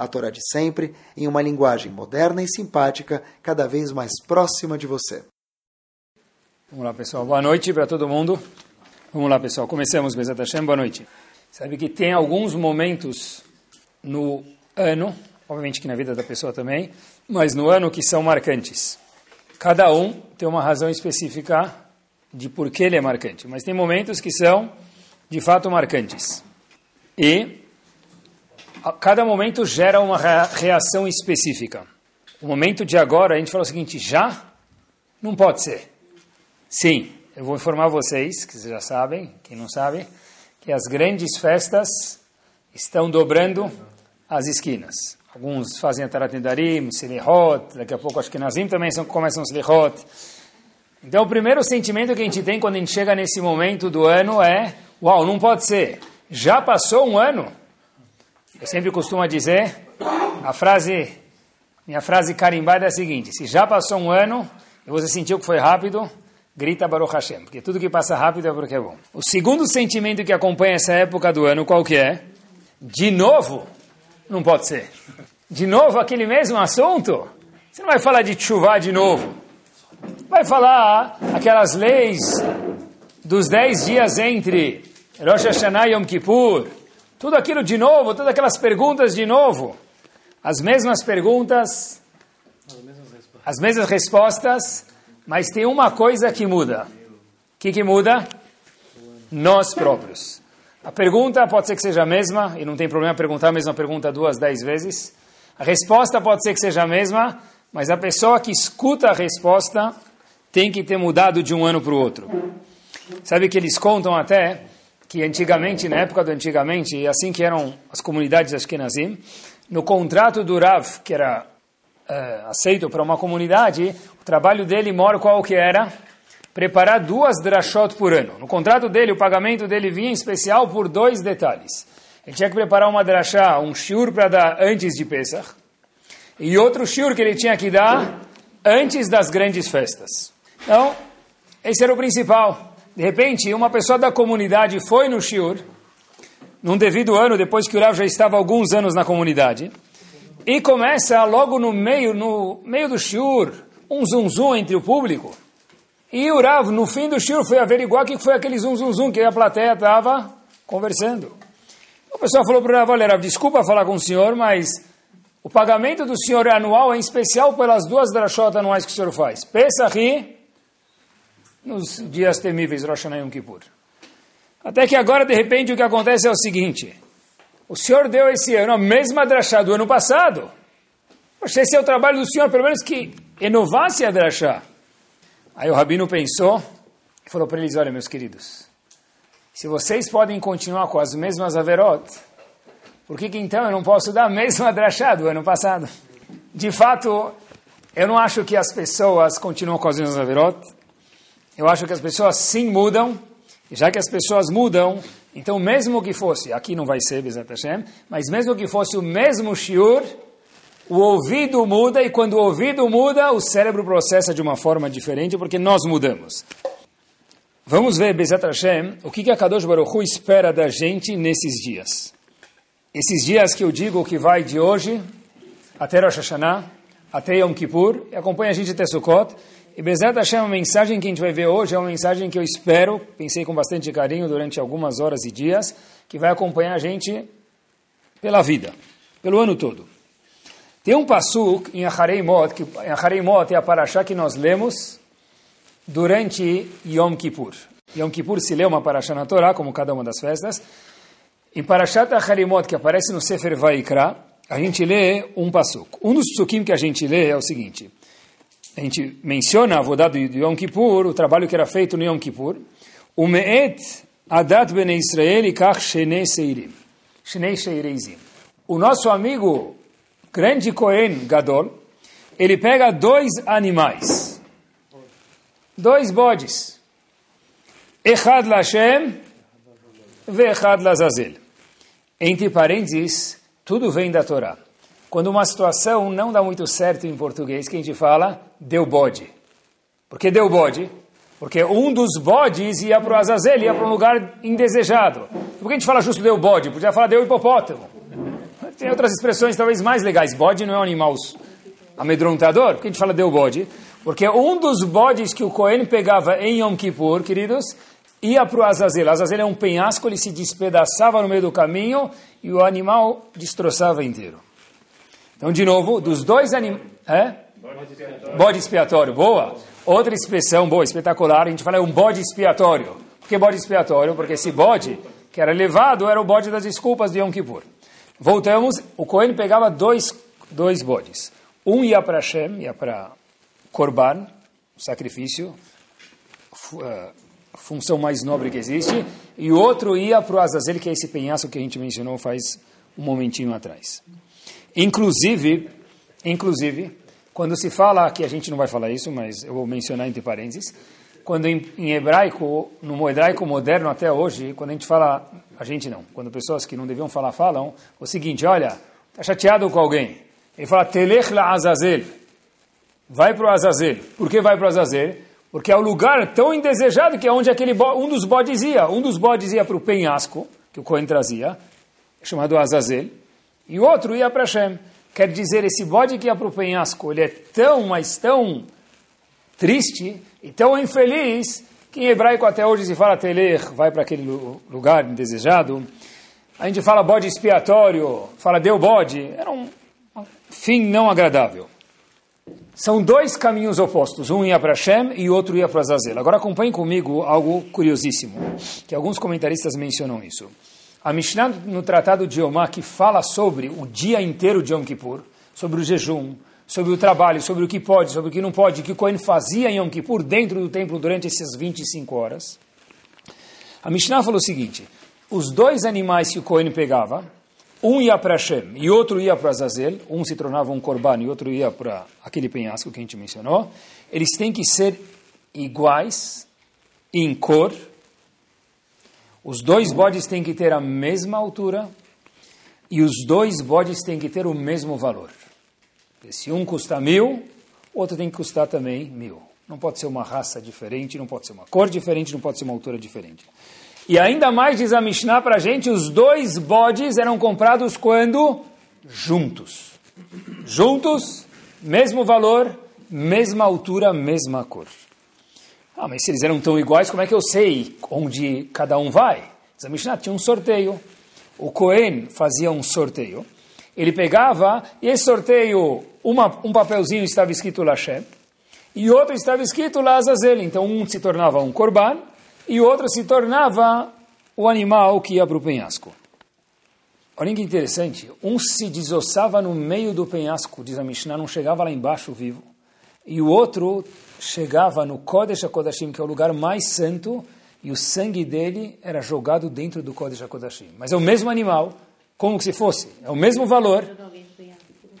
a Torá de sempre, em uma linguagem moderna e simpática, cada vez mais próxima de você. Vamos lá, pessoal. Boa noite para todo mundo. Vamos lá, pessoal. Começamos, Bezat Hashem. Boa noite. Sabe que tem alguns momentos no ano, obviamente que na vida da pessoa também, mas no ano que são marcantes. Cada um tem uma razão específica de por que ele é marcante, mas tem momentos que são de fato marcantes. E cada momento gera uma reação específica. O momento de agora, a gente fala o seguinte: já? Não pode ser. Sim, eu vou informar vocês, que vocês já sabem, quem não sabe, que as grandes festas estão dobrando as esquinas. Alguns fazem Atarat Nedarim, Selihot, daqui a pouco acho que Nazim também são, começam Selihot. Então o primeiro sentimento que a gente tem quando a gente chega nesse momento do ano é, uau, não pode ser, já passou um ano? Eu sempre costumo dizer, a frase, minha frase carimbada é a seguinte, se já passou um ano e você sentiu que foi rápido, grita Baruch Hashem, porque tudo que passa rápido é porque é bom. O segundo sentimento que acompanha essa época do ano, qual que é? De novo, não pode ser. De novo aquele mesmo assunto? Você não vai falar de chuva de novo. Vai falar aquelas leis dos dez dias entre Rosh Hashanah e Yom Kippur. Tudo aquilo de novo, todas aquelas perguntas de novo. As mesmas perguntas, as mesmas respostas, mas tem uma coisa que muda. O que, que muda? Nós próprios. A pergunta pode ser que seja a mesma, e não tem problema perguntar a mesma pergunta duas, dez vezes. A resposta pode ser que seja a mesma, mas a pessoa que escuta a resposta tem que ter mudado de um ano para o outro. Sabe que eles contam até que antigamente, na época do antigamente, assim que eram as comunidades Ashkenazim, no contrato do Rav, que era uh, aceito para uma comunidade, o trabalho dele, mora qual que era? preparar duas drashot por ano. No contrato dele, o pagamento dele vinha em especial por dois detalhes. Ele tinha que preparar uma drashá, um shiur para dar antes de Pesach, e outro shiur que ele tinha que dar antes das grandes festas. Então, esse era o principal. De repente, uma pessoa da comunidade foi no shiur, num devido ano, depois que o Rav já estava alguns anos na comunidade, e começa logo no meio, no meio do shiur, um zum zum entre o público. E o Rav, no fim do shur, foi averiguar o que foi aquele zum zum zum que a plateia estava conversando. O pessoal falou para o Rav, olha, Rav, desculpa falar com o senhor, mas o pagamento do senhor é anual, é em especial pelas duas drashot anuais que o senhor faz. Pesach nos dias temíveis, Rosh Hashanah e Yom Kippur. Até que agora, de repente, o que acontece é o seguinte. O senhor deu esse ano a mesma drachá do ano passado. Poxa, esse é o trabalho do senhor, pelo menos que renovasse a drachá. Aí o rabino pensou e falou para eles: Olha, meus queridos, se vocês podem continuar com as mesmas averot, por que, que então eu não posso dar a mesma drachá do ano passado? De fato, eu não acho que as pessoas continuam com as mesmas averot. Eu acho que as pessoas sim mudam. E já que as pessoas mudam, então mesmo que fosse, aqui não vai ser Bezat Hashem, mas mesmo que fosse o mesmo shiur, o ouvido muda e quando o ouvido muda, o cérebro processa de uma forma diferente porque nós mudamos. Vamos ver, Bezat Hashem, o que, que a Kadosh Baruch Hu espera da gente nesses dias. Esses dias que eu digo que vai de hoje até Rosh Hashanah, até Yom Kippur, e acompanha a gente até Sukkot. E Bezat Hashem, a mensagem que a gente vai ver hoje é uma mensagem que eu espero, pensei com bastante carinho durante algumas horas e dias, que vai acompanhar a gente pela vida, pelo ano todo. Tem um passuk em Achareimot, que em Achareimot é a paraxá que nós lemos durante Yom Kippur. Yom Kippur se lê uma paraxá na Torá, como cada uma das festas. Em Parashat Achareimot, que aparece no Sefer Vaikra, a gente lê um passuk. Um dos psukim que a gente lê é o seguinte. A gente menciona a vodá de Yom Kippur, o trabalho que era feito no Yom Kippur. O me'et adat bene Israel kach shenei seirim. Shenei sheireizim. O nosso amigo grande Cohen Gadol, ele pega dois animais, dois bodes, Echad Lashem ve Echad Lazazel. Entre parênteses, tudo vem da Torá. Quando uma situação não dá muito certo em português, que a gente fala, deu bode. Por que deu bode? Porque um dos bodes ia para o Azazel, ia para um lugar indesejado. Por que a gente fala justo deu bode? Podia falar deu hipopótamo. Tem outras expressões talvez mais legais. Bode não é um animal amedrontador. Por que a gente fala deu bode? Porque um dos bodes que o Cohen pegava em Yom Kippur, queridos, ia para o Azazel. Azazel é um penhasco, ele se despedaçava no meio do caminho e o animal destroçava inteiro. Então, de novo, dos dois animais... É? Bode expiatório, boa. Outra expressão boa, espetacular, a gente fala é um bode expiatório. Por que bode expiatório? Porque esse bode, que era levado, era o bode das desculpas de Yom Kippur. Voltamos, o Cohen pegava dois, dois bodes. Um ia para Hashem, ia para Korban, sacrifício, uh, função mais nobre que existe, e o outro ia para o Azazel, que é esse penhasco que a gente mencionou faz um momentinho atrás. Inclusive, inclusive, quando se fala, que a gente não vai falar isso, mas eu vou mencionar entre parênteses, quando em, em hebraico, no hebraico moderno até hoje, quando a gente fala, a gente não, quando pessoas que não deviam falar falam, o seguinte, olha, está chateado com alguém, ele fala, telech la Azazel, vai para o Azazel. Por que vai para o Azazel? Porque é o lugar tão indesejado que é onde aquele um dos bodes ia. Um dos bodes ia para o penhasco, que o Cohen trazia, chamado Azazel, e o outro ia para Hashem. Quer dizer, esse bode que ia para o penhasco, ele é tão, mas tão triste e tão infeliz, que em hebraico até hoje se fala teler, vai para aquele lugar indesejado. A gente fala bode expiatório, fala deu bode. Era um fim não agradável. São dois caminhos opostos. Um ia para Hashem e outro ia para Azazel. Agora acompanhe comigo algo curiosíssimo, que alguns comentaristas mencionam isso. A Mishnah no Tratado de Yomá, que fala sobre o dia inteiro de Yom Kippur, sobre o jejum, sobre o trabalho, sobre o que pode, sobre o que não pode, que o Cohen fazia em Yom Kippur dentro do templo durante essas 25 horas. A Mishnah falou o seguinte, os dois animais que o Cohen pegava, um ia para Hashem e outro ia para Azazel, um se tornava um korban e outro ia para aquele penhasco que a gente mencionou, eles têm que ser iguais em cor, os dois bodes têm que ter a mesma altura e os dois bodes têm que ter o mesmo valor. Se um custa mil, o outro tem que custar também mil. Não pode ser uma raça diferente, não pode ser uma cor diferente, não pode ser uma altura diferente. E ainda mais diz a Mishnah para a gente, os dois bodes eram comprados quando? Juntos. Juntos, mesmo valor, mesma altura, mesma cor. Ah, mas se eles eram tão iguais, como é que eu sei onde cada um vai? Diz a Mishnah, tinha um sorteio. O Cohen fazia um sorteio. Ele pegava, e esse sorteio, uma, um papelzinho estava escrito Lashem, e outro estava escrito Lazazel. Então um se tornava um korban, e o outro se tornava o animal que ia para o penhasco. Olha que interessante, um se desossava no meio do penhasco, diz a Mishnah, não chegava lá embaixo vivo, e o outro chegava no Kodesh HaKodashim, que é o lugar mais santo, e o sangue dele era jogado dentro do Kodesh HaKodashim. Mas é o mesmo animal, como se fosse, é o mesmo valor,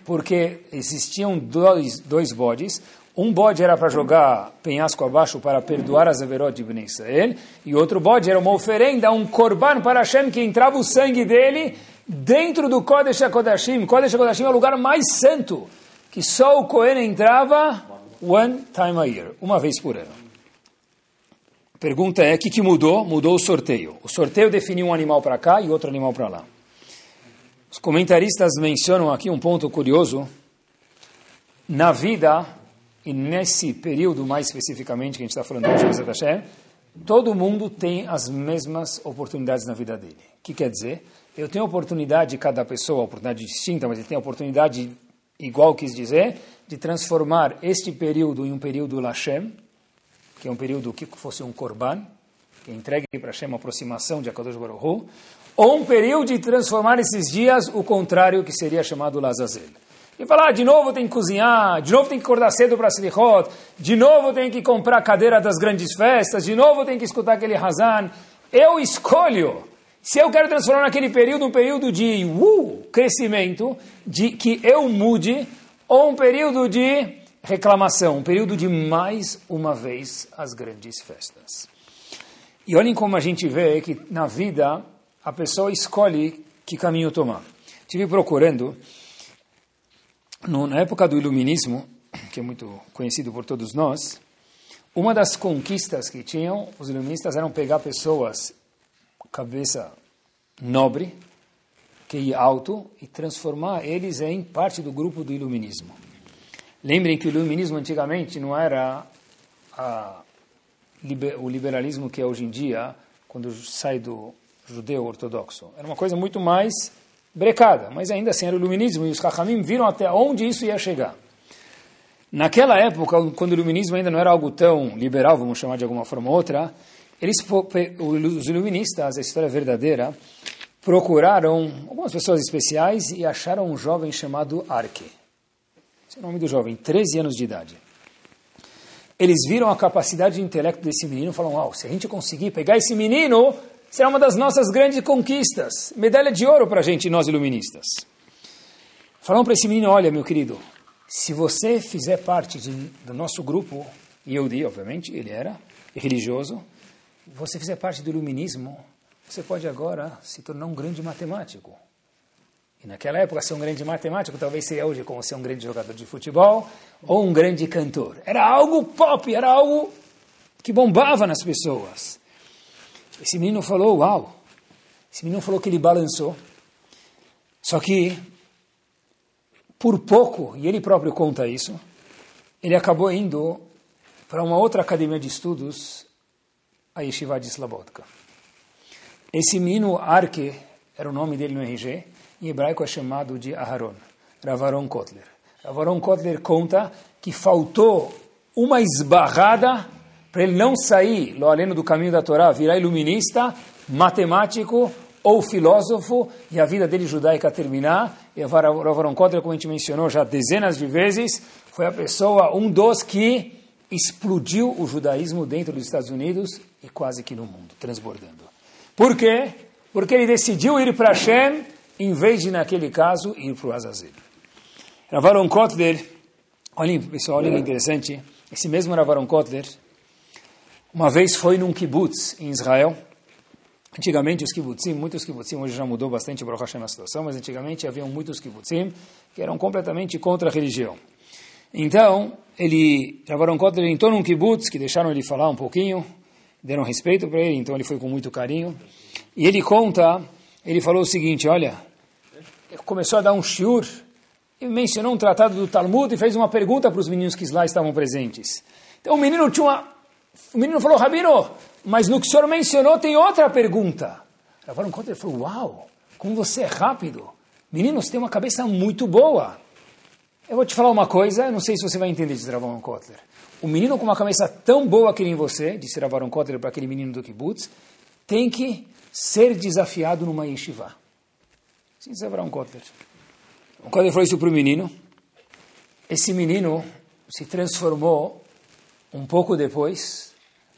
porque existiam dois, dois bodes, um bode era para jogar penhasco abaixo para perdoar as averot de Ben Israel, e outro bode era uma oferenda, um korban para Hashem, que entrava o sangue dele dentro do Kodesh HaKodashim. Kodesh HaKodashim é o lugar mais santo, que só o Cohen entrava one time a year, uma vez por ano. A pergunta é, o que, que mudou? Mudou o sorteio. O sorteio definiu um animal para cá e outro animal para lá. Os comentaristas mencionam aqui um ponto curioso. Na vida, e nesse período mais especificamente que a gente está falando hoje, Hashem, todo mundo tem as mesmas oportunidades na vida dele. O que quer dizer? Eu tenho oportunidade, cada pessoa, oportunidade distinta, mas ele tem oportunidade igual quis dizer, de transformar este período em um período Lashem, que é um período que fosse um Korban, que entregue para Hashem, uma aproximação de Akadosh Baruch ou um período de transformar esses dias o contrário, que seria chamado Lazazel. E falar, ah, de novo tem que cozinhar, de novo tem que acordar cedo para Selichot, de novo tem que comprar a cadeira das grandes festas, de novo tem que escutar aquele Hazan. Eu escolho. Se eu quero transformar aquele período um período de uh, crescimento, de que eu mude ou um período de reclamação, um período de mais uma vez as grandes festas. E olhem como a gente vê que na vida a pessoa escolhe que caminho tomar. Estive procurando, no, na época do Iluminismo, que é muito conhecido por todos nós, uma das conquistas que tinham os iluministas eram pegar pessoas cabeça nobre, que ia alto, e transformar eles em parte do grupo do iluminismo. Lembrem que o iluminismo antigamente não era a, o liberalismo que é hoje em dia, quando sai do judeu ortodoxo. Era uma coisa muito mais brecada, mas ainda assim era o iluminismo, e os Chachamim viram até onde isso ia chegar. Naquela época, quando o iluminismo ainda não era algo tão liberal, vamos chamar de alguma forma ou outra, eles, os iluministas, a história verdadeira, procuraram algumas pessoas especiais e acharam um jovem chamado Arque. Esse é o nome do jovem, 13 anos de idade. Eles viram a capacidade de intelecto desse menino e falaram, uau, se a gente conseguir pegar esse menino, será uma das nossas grandes conquistas. Medalha de ouro para a gente, nós iluministas. Falaram para esse menino, olha, meu querido, se você fizer parte de, do nosso grupo, Yehudi, obviamente, ele era religioso, você fizer parte do iluminismo, você pode agora se tornar um grande matemático. E naquela época, ser um grande matemático talvez seria hoje como ser um grande jogador de futebol ou um grande cantor. Era algo pop, era algo que bombava nas pessoas. Esse menino falou, uau. Esse menino falou que ele balançou. Só que, por pouco, e ele próprio conta isso, ele acabou indo para uma outra academia de estudos, a Yeshiva de Slobodka. Esse menino, Arke, era o nome dele no RG, em hebraico é chamado de Aharon, Ravaron Kotler. Ravaron Kotler conta que faltou uma esbarrada para ele não sair, lo aleno do caminho da Torá, virar iluminista, matemático ou filósofo, e a vida dele judaica terminar. E Ravaron Kotler, como a gente mencionou já dezenas de vezes, foi a pessoa, um dos que explodiu o judaísmo dentro dos Estados Unidos e quase que no mundo, transbordando. Por quê? Porque ele decidiu ir para Hashem em vez de, naquele caso, ir para o Azazel. Ravaron Kotler, olhem pessoal, olhem que interessante, esse mesmo Ravaron Kotler, uma vez foi num kibbutz em Israel, Antigamente os kibbutzim, muitos kibbutzim, hoje já mudou bastante Baruch Hashem a situação, mas antigamente haviam muitos kibbutzim que eram completamente contra a religião. Então, ele, Ravaron Kotler entrou num kibbutz, que deixaram ele falar um pouquinho, deram respeito para ele, então ele foi com muito carinho. E ele conta, ele falou o seguinte, olha, começou a dar um shiur, e mencionou um tratado do Talmud e fez uma pergunta para os meninos que lá estavam presentes. Então o menino tinha uma... O menino falou, Rabino, mas no que o senhor mencionou tem outra pergunta. Ravaram Kotler falou, uau, como você é rápido. Meninos, tem uma cabeça muito boa. Eu vou te falar uma coisa, não sei se você vai entender, disse Ravaron Kotler. O menino com uma cabeça tão boa que nem você, disse Ravaron Kotler para aquele menino do kibbutz, tem que ser desafiado numa yeshiva. Sim, disse Ravaron Kotler. O Kotler falou isso para o menino. Esse menino se transformou um pouco depois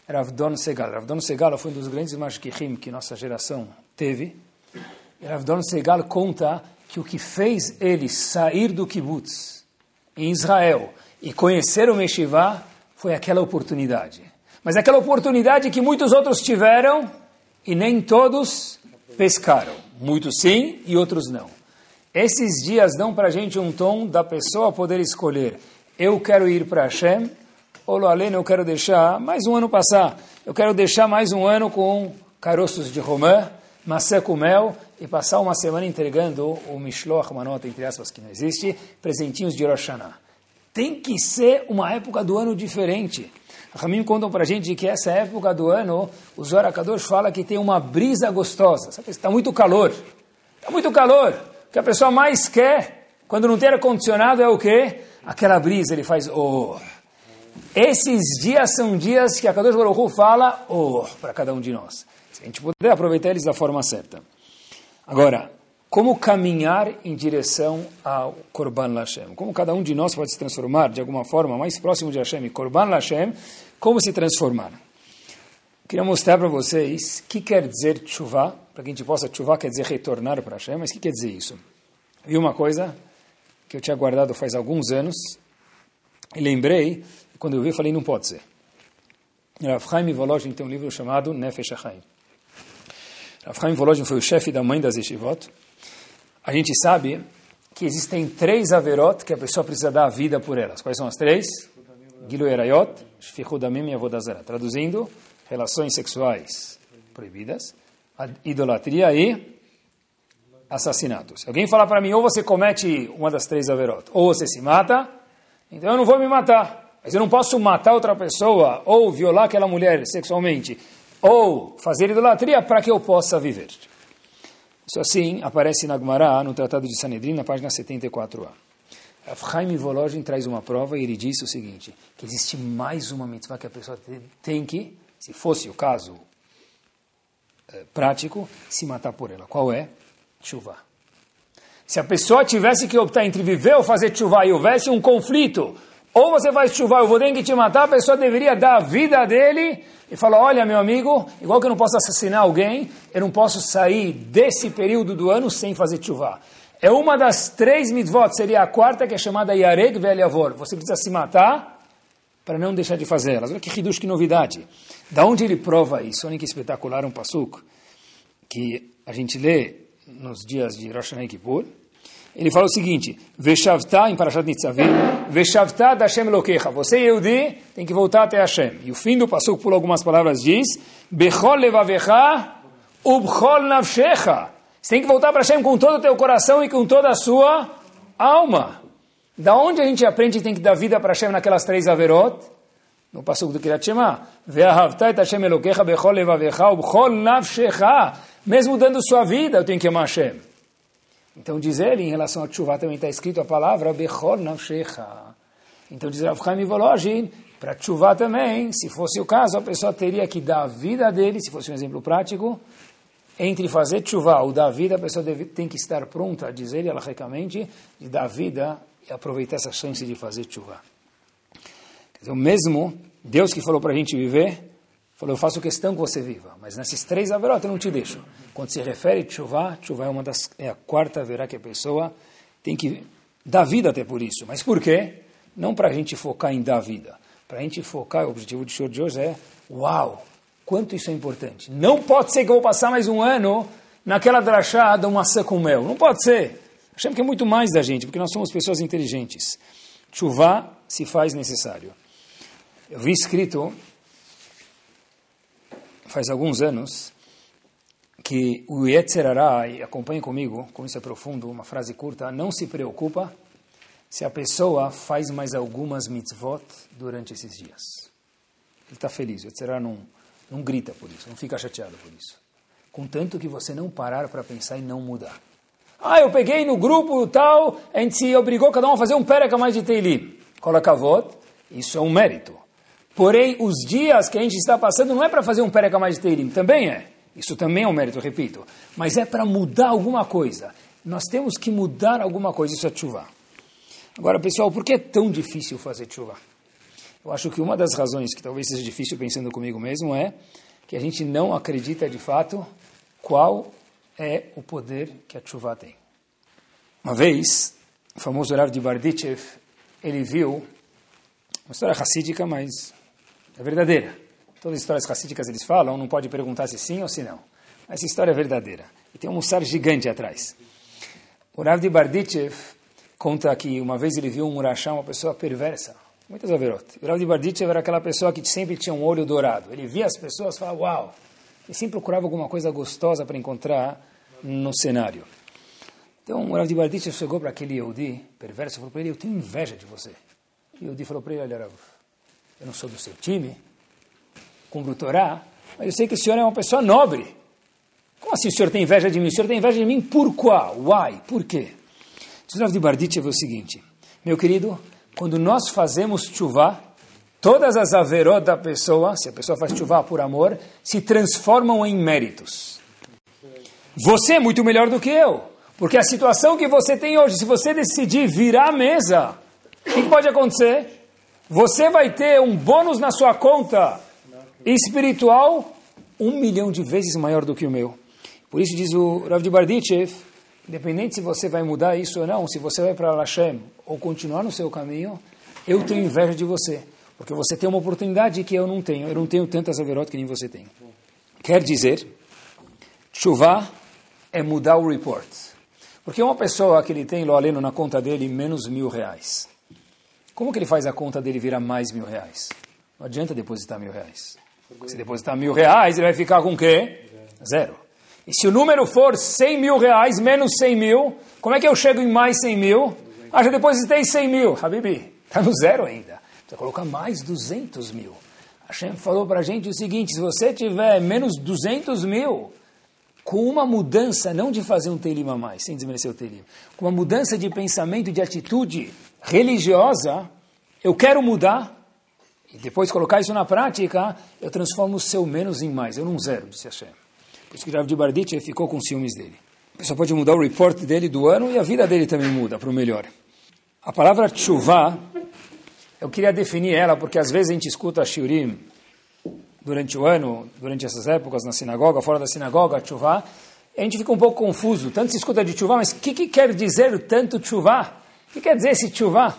Ravdon Segal. Ravdon Segal foi um dos grandes mashkichim que nossa geração teve. E Ravdon Segal conta que o que fez ele sair do kibbutz em Israel e conhecer o Meshivá foi aquela oportunidade. Mas aquela oportunidade que muitos outros tiveram e nem todos pescaram. Muitos sim e outros não. Esses dias dão para a gente um tom da pessoa poder escolher. Eu quero ir para Hashem, ou Loalene, eu quero deixar mais um ano passar. Eu quero deixar mais um ano com caroços de romã, maçã com mel e passar uma semana entregando o Mishloach, uma nota entre aspas que não existe, presentinhos de Rosh Hashanah. Tem que ser uma época do ano diferente. Ramim contam para a gente que essa época do ano, o Zohar Kadosh fala que tem uma brisa gostosa. Está muito calor. Está muito calor. O que a pessoa mais quer, quando não tem ar-condicionado, é o quê? Aquela brisa, ele faz oh. Esses dias são dias que a Kadosh Baruch Hu fala oh para cada um de nós. A gente puder aproveitar eles da forma certa. Agora, como caminhar em direção ao Korban Lashem. Como cada um de nós pode se transformar de alguma forma mais próximo de Hashem, Korban Lashem, como se transformar. Queria mostrar para vocês o que quer dizer chuva, para que a gente possa chuva quer dizer retornar para Hashem, mas o que quer dizer isso? Viu uma coisa que eu tinha guardado faz alguns anos, e lembrei, quando eu vi, falei, não pode ser. Rav Chaim Volozhin tem um livro chamado Nefesh HaChaim. Rav Chaim Volozhin foi o chefe da mãe das yeshivot. A gente sabe que existem três averot que a pessoa precisa dar a vida por elas. Quais são as três? Gilu Erayot, Shfichudamim e Avodazara. Traduzindo, relações sexuais proibidas, idolatria e assassinatos. Alguém falar para mim, ou você comete uma das três averot, ou você se mata, então eu não vou me matar. Mas eu não posso matar outra pessoa, ou violar aquela mulher sexualmente, ou fazer idolatria para que eu possa viver. Isso assim aparece na Gemara, no Tratado de Sanedrin, na página 74a. Chaim Volozhin traz uma prova e ele diz o seguinte, que existe mais uma mitzvah que a pessoa tem que, se fosse o caso é, prático, se matar por ela. Qual é? Chuva. Se a pessoa tivesse que optar entre viver ou fazer chuva e houvesse um conflito, ou você faz chuva, eu vou ter que te matar, a pessoa deveria dar a vida dele e falar, olha meu amigo, igual que eu não posso assassinar alguém, eu não posso sair desse período do ano sem fazer chuva. É uma das três mitzvot, seria a quarta, que é chamada Yareg Veliavor. Você precisa se matar para não deixar de fazê-las. Olha que ridush, que novidade. Da onde ele prova isso? Olha que espetacular um pasuk que a gente lê nos dias de Rosh Hashanah Kippur. Ele fala o seguinte, Veshavta, em Parashat Nitzavim, Veshavta da Hashem Lokecha. Você, Yehudi, tem que voltar até Hashem. E o fim do pasuk, por algumas palavras, diz, Bechol levavecha, ubchol navshecha. Você tem que voltar para Hashem com todo o teu coração e com toda a sua alma. Da onde a gente aprende que tem que dar vida para Hashem naquelas três averot? No pasuk do Kirat Shema. Ve'ahavta et Hashem Elokecha bechol levavecha ubchol navshecha. Mesmo dando sua vida, eu tenho que amar Hashem. Então diz ele, em relação a Tshuva também está escrito a palavra Bechor Navshecha. Então diz Rav Chaim Volozhin, para Tshuva também, se fosse o caso, a pessoa teria que dar a vida dele, se fosse um exemplo prático, entre fazer Tshuva ou dar a vida, a pessoa deve, tem que estar pronta, diz ele, alahicamente, de dar a vida e aproveitar essa chance de fazer Tshuva. O mesmo Deus que falou para a gente viver, falou, eu faço questão que você viva, mas nesses três averot eu não te deixo. Quando se refere a chuva, chuva é, uma das, é a quarta verá que a pessoa tem que dar vida até por isso. Mas por quê? Não para a gente focar em dar vida. Para a gente focar, o objetivo do show de hoje é, uau, quanto isso é importante. Não pode ser que eu vou passar mais um ano naquela drachada, uma maçã com mel. Não pode ser. Achamos que é muito mais da gente, porque nós somos pessoas inteligentes. Chuva se faz necessário. Eu vi escrito, faz alguns anos, que o Yetzerará, e acompanhe comigo, como isso é profundo, uma frase curta, não se preocupa se a pessoa faz mais algumas mitzvot durante esses dias. Ele está feliz, o Yetzerará não, não grita por isso, não fica chateado por isso. Contanto que você não parar para pensar e não mudar. Ah, eu peguei no grupo tal, a gente se obrigou cada um a fazer um pereka mais de Teilim. Coloca voto, isso é um mérito. Porém, os dias que a gente está passando não é para fazer um pereka mais de Teilim, também é. Isso também é um mérito, repito. Mas é para mudar alguma coisa. Nós temos que mudar alguma coisa, isso é chuva. Agora, pessoal, por que é tão difícil fazer chuva? Eu acho que uma das razões que talvez seja difícil pensando comigo mesmo é que a gente não acredita de fato qual é o poder que a chuva tem. Uma vez, o famoso Rav de Bardichev, ele viu uma história racídica, mas é verdadeira. Todas as histórias racídicas eles falam, não pode perguntar se sim ou se não. Essa história é verdadeira. E tem um mussar gigante atrás. O Rav de Bardichev conta que uma vez ele viu um murachá, uma pessoa perversa, muitas averot. O Rav de Bardichev era aquela pessoa que sempre tinha um olho dourado. Ele via as pessoas e falava, uau! E sempre procurava alguma coisa gostosa para encontrar no cenário. Então o Rav de Bardichev chegou para aquele Yehudi perverso e falou para ele, eu tenho inveja de você. E o Yehudi falou para ele, olha eu não sou do seu time, cumpro Torá, mas eu sei que o senhor é uma pessoa nobre. Como assim o senhor tem inveja de mim? O senhor tem inveja de mim por qual? Why? Por quê? Rav de Barditch é o seguinte, meu querido, quando nós fazemos chuva, todas as averot da pessoa, se a pessoa faz chuva por amor, se transformam em méritos. Você é muito melhor do que eu, porque a situação que você tem hoje, se você decidir virar a mesa, o que pode acontecer? Você vai ter um bônus na sua conta espiritual um milhão de vezes maior do que o meu. Por isso diz o Rav de Bardichev independente se você vai mudar isso ou não, se você vai para Hashem ou continuar no seu caminho, eu tenho inveja de você. Porque você tem uma oportunidade que eu não tenho. Eu não tenho tantas averot que nem você tem. Quer dizer, chuva é mudar o report. Porque uma pessoa que ele tem lo aleno na conta dele menos mil reais. Como que ele faz a conta dele virar mais mil reais? Não adianta depositar mil reais. Se depositar mil reais, ele vai ficar com o quê? Zero. E se o número for 100 mil reais menos 100 mil, como é que eu chego em mais 100 mil? Ah, já depositei 100 mil. Habibi, está no zero ainda. Precisa colocar mais 200 mil. Hashem falou para a gente o seguinte, se você tiver menos 200 mil, com uma mudança, não de fazer um telim a mais, sem desmerecer o telim, com uma mudança de pensamento de atitude religiosa, eu quero mudar, e depois colocar isso na prática, eu transformo o seu menos em mais, eu não zero, disse Hashem. Por isso que Rav de ficou com ciúmes dele. A pessoa pode mudar o report dele do ano e a vida dele também muda para o melhor. A palavra tshuva, eu queria definir ela porque às vezes a gente escuta shiurim durante o ano, durante essas épocas, na sinagoga, fora da sinagoga, tshuva, a gente fica um pouco confuso. Tanto se escuta de tshuva, mas o que, que, quer dizer tanto tshuva? O que quer dizer esse tshuva?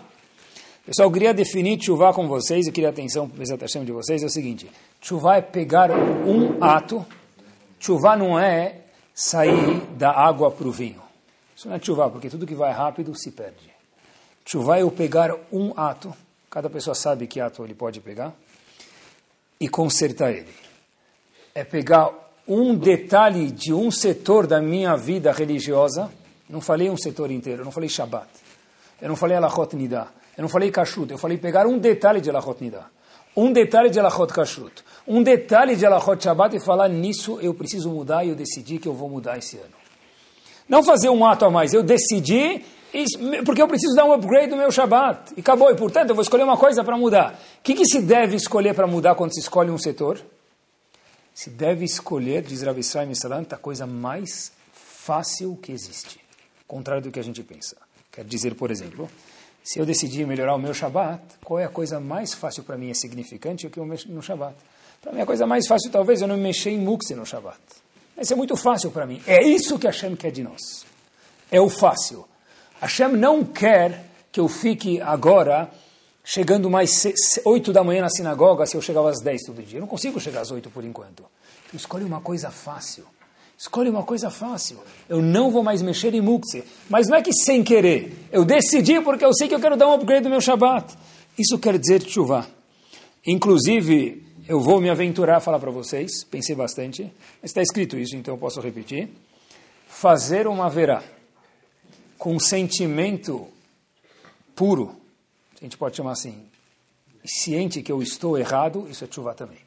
Pessoal, eu queria definir tshuva com vocês, eu queria atenção para o de vocês, é o seguinte, tshuva é pegar um ato, tshuva não é sair da água para o vinho. Isso não é tshuva, porque tudo que vai rápido se perde. Tshuva é eu pegar um ato, cada pessoa sabe que ato ele pode pegar, e consertar ele. É pegar um detalhe de um setor da minha vida religiosa, não falei um setor inteiro, não falei Shabbat, eu não falei Alachot Nidah, eu não falei Kashrut, eu falei pegar um detalhe de Alachot Nidah, um detalhe de Alachot Kashrut, um detalhe de Alachot Shabbat e falar nisso eu preciso mudar e eu decidi que eu vou mudar esse ano. Não fazer um ato a mais, eu decidi porque eu preciso dar um upgrade no meu Shabat. E acabou. E, portanto, eu vou escolher uma coisa para mudar. O que, que, se deve escolher para mudar quando se escolhe um setor? Se deve escolher, diz Rav Israel Misalant, a coisa mais fácil que existe. Contrário do que a gente pensa. Quer dizer, por exemplo, se eu decidir melhorar o meu Shabat, qual é a coisa mais fácil para mim e significante que eu mexo no Shabat? Para mim, a coisa mais fácil, talvez, eu não mexer em Mukse no Shabat. Isso é muito fácil para mim. É isso que Hashem quer de nós. É o fácil. Hashem não quer que eu fique agora chegando mais 8 da manhã na sinagoga se eu chegava às 10 todo dia. Eu não consigo chegar às 8 por enquanto. Então, escolhe uma coisa fácil. Escolhe uma coisa fácil. Eu não vou mais mexer em mukse. Mas não é que sem querer. Eu decidi porque eu sei que eu quero dar um upgrade no meu Shabat. Isso quer dizer chuva. Inclusive, eu vou me aventurar a falar para vocês. Pensei bastante. Mas está escrito isso, então eu posso repetir. Fazer uma verá com sentimento puro, a gente pode chamar assim, ciente que eu estou errado, isso é chuva também.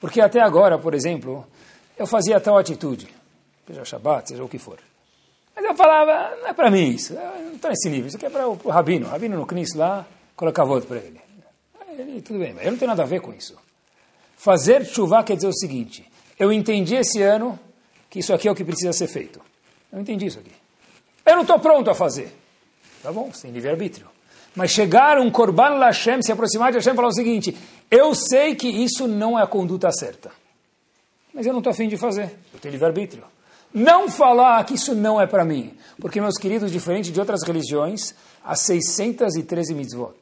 Porque até agora, por exemplo, eu fazia tal atitude, seja Shabbat, seja o que for. Mas eu falava, não é para mim isso, não estou nesse nível, isso aqui é para o Rabino. O Rabino no Knis lá, colocava voto para ele. ele. Tudo bem, mas eu não tenho nada a ver com isso. Fazer chuva quer dizer o seguinte, eu entendi esse ano que isso aqui é o que precisa ser feito. Eu entendi isso aqui. Eu não estou pronto a fazer. Tá bom, sem livre-arbítrio. Mas chegar um Korban Lashem, se aproximar de Hashem e falar o seguinte, eu sei que isso não é a conduta certa. Mas eu não estou afim de fazer. Eu tenho livre-arbítrio. Não falar que isso não é para mim. Porque, meus queridos, diferente de outras religiões, há 613 mitzvot.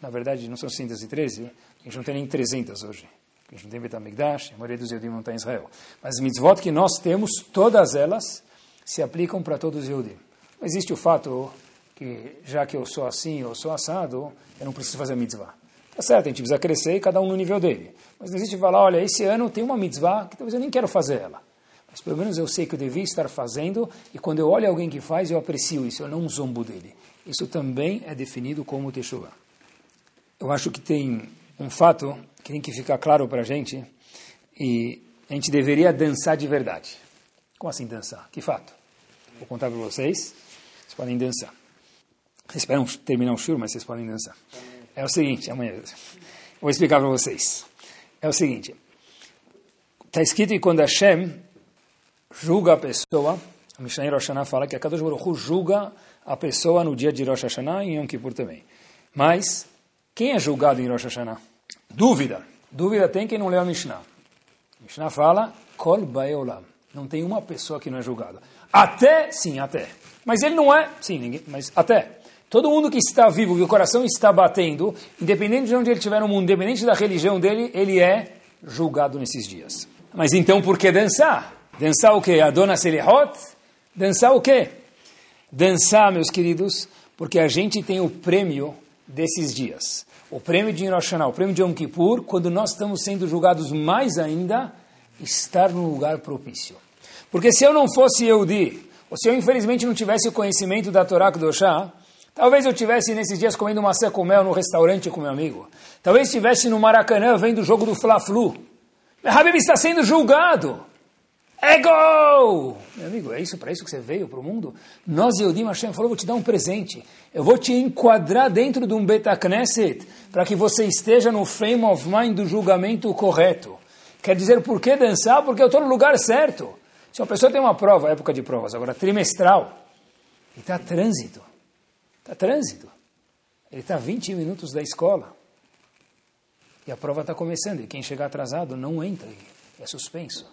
Na verdade, não são 613, a gente não tem nem 300 hoje. A gente não tem Betamigdash, a maioria dos Yehudim não está em Israel. Mas as mitzvot que nós temos, todas elas, se aplicam para todos os Yehudim. Não existe o fato que, já que eu sou assim, eu sou assado, eu não preciso fazer mitzvah. Tá certo, a gente precisa crescer, cada um no nível dele. Mas não existe falar, olha, esse ano tem uma mitzvah que talvez eu nem quero fazer ela. Mas pelo menos eu sei que eu devia estar fazendo, e quando eu olho alguém que faz, eu aprecio isso, eu não zombo dele. Isso também é definido como Teshuvah. Eu acho que tem um fato que tem que ficar claro para a gente, e a gente deveria dançar de verdade. Como assim dançar? Que fato? Vou contar para vocês. Vocês podem dançar. Vocês esperam terminar o show, mas vocês podem dançar. É o seguinte, amanhã. Vou explicar para vocês. É o seguinte. Está escrito que quando Hashem julga a pessoa, a Mishnah Rosh Hashanah fala que a Kadosh Baruch julga a pessoa no dia de Rosh Hashanah e em Yom Kippur também. Mas, quem é julgado em Rosh Hashanah? Dúvida. Dúvida tem quem não leu a Mishnah. A Mishnah fala, Kol Baeolam Não tem uma pessoa que não é julgado. Até, sim, até. Mas ele não é, sim, ninguém, mas até. Todo mundo que está vivo, que o coração está batendo, independente de onde ele estiver no mundo, independente da religião dele, ele é julgado nesses dias. Mas então por que dançar? Dançar o quê? A dona Selihot? Dançar o quê? Dançar, meus queridos, porque a gente tem o prêmio desses dias. O prêmio de Rosh o prêmio de Yom Kippur, quando nós estamos sendo julgados mais ainda, estar num lugar propício. Porque se eu não fosse Yehudi, ou se eu infelizmente não tivesse o conhecimento da Torá Kedoshá, talvez eu tivesse nesses dias comendo maçã com mel no restaurante com meu amigo. Talvez estivesse no Maracanã vendo o jogo do Fla-Flu. Habib está sendo julgado. É gol! Meu amigo, é isso para isso que você veio para o mundo? Nós, Yehudim Hashem, falou, vou te dar um presente. Eu vou te enquadrar dentro de um Betacneset para que você esteja no frame of mind do julgamento correto. Quer dizer, por que dançar? Porque eu estou no lugar certo. Se uma pessoa tem uma prova, época de provas, agora trimestral, e está trânsito, está trânsito, ele está 20 minutos da escola, e a prova está começando, e quem chegar atrasado não entra, é suspenso.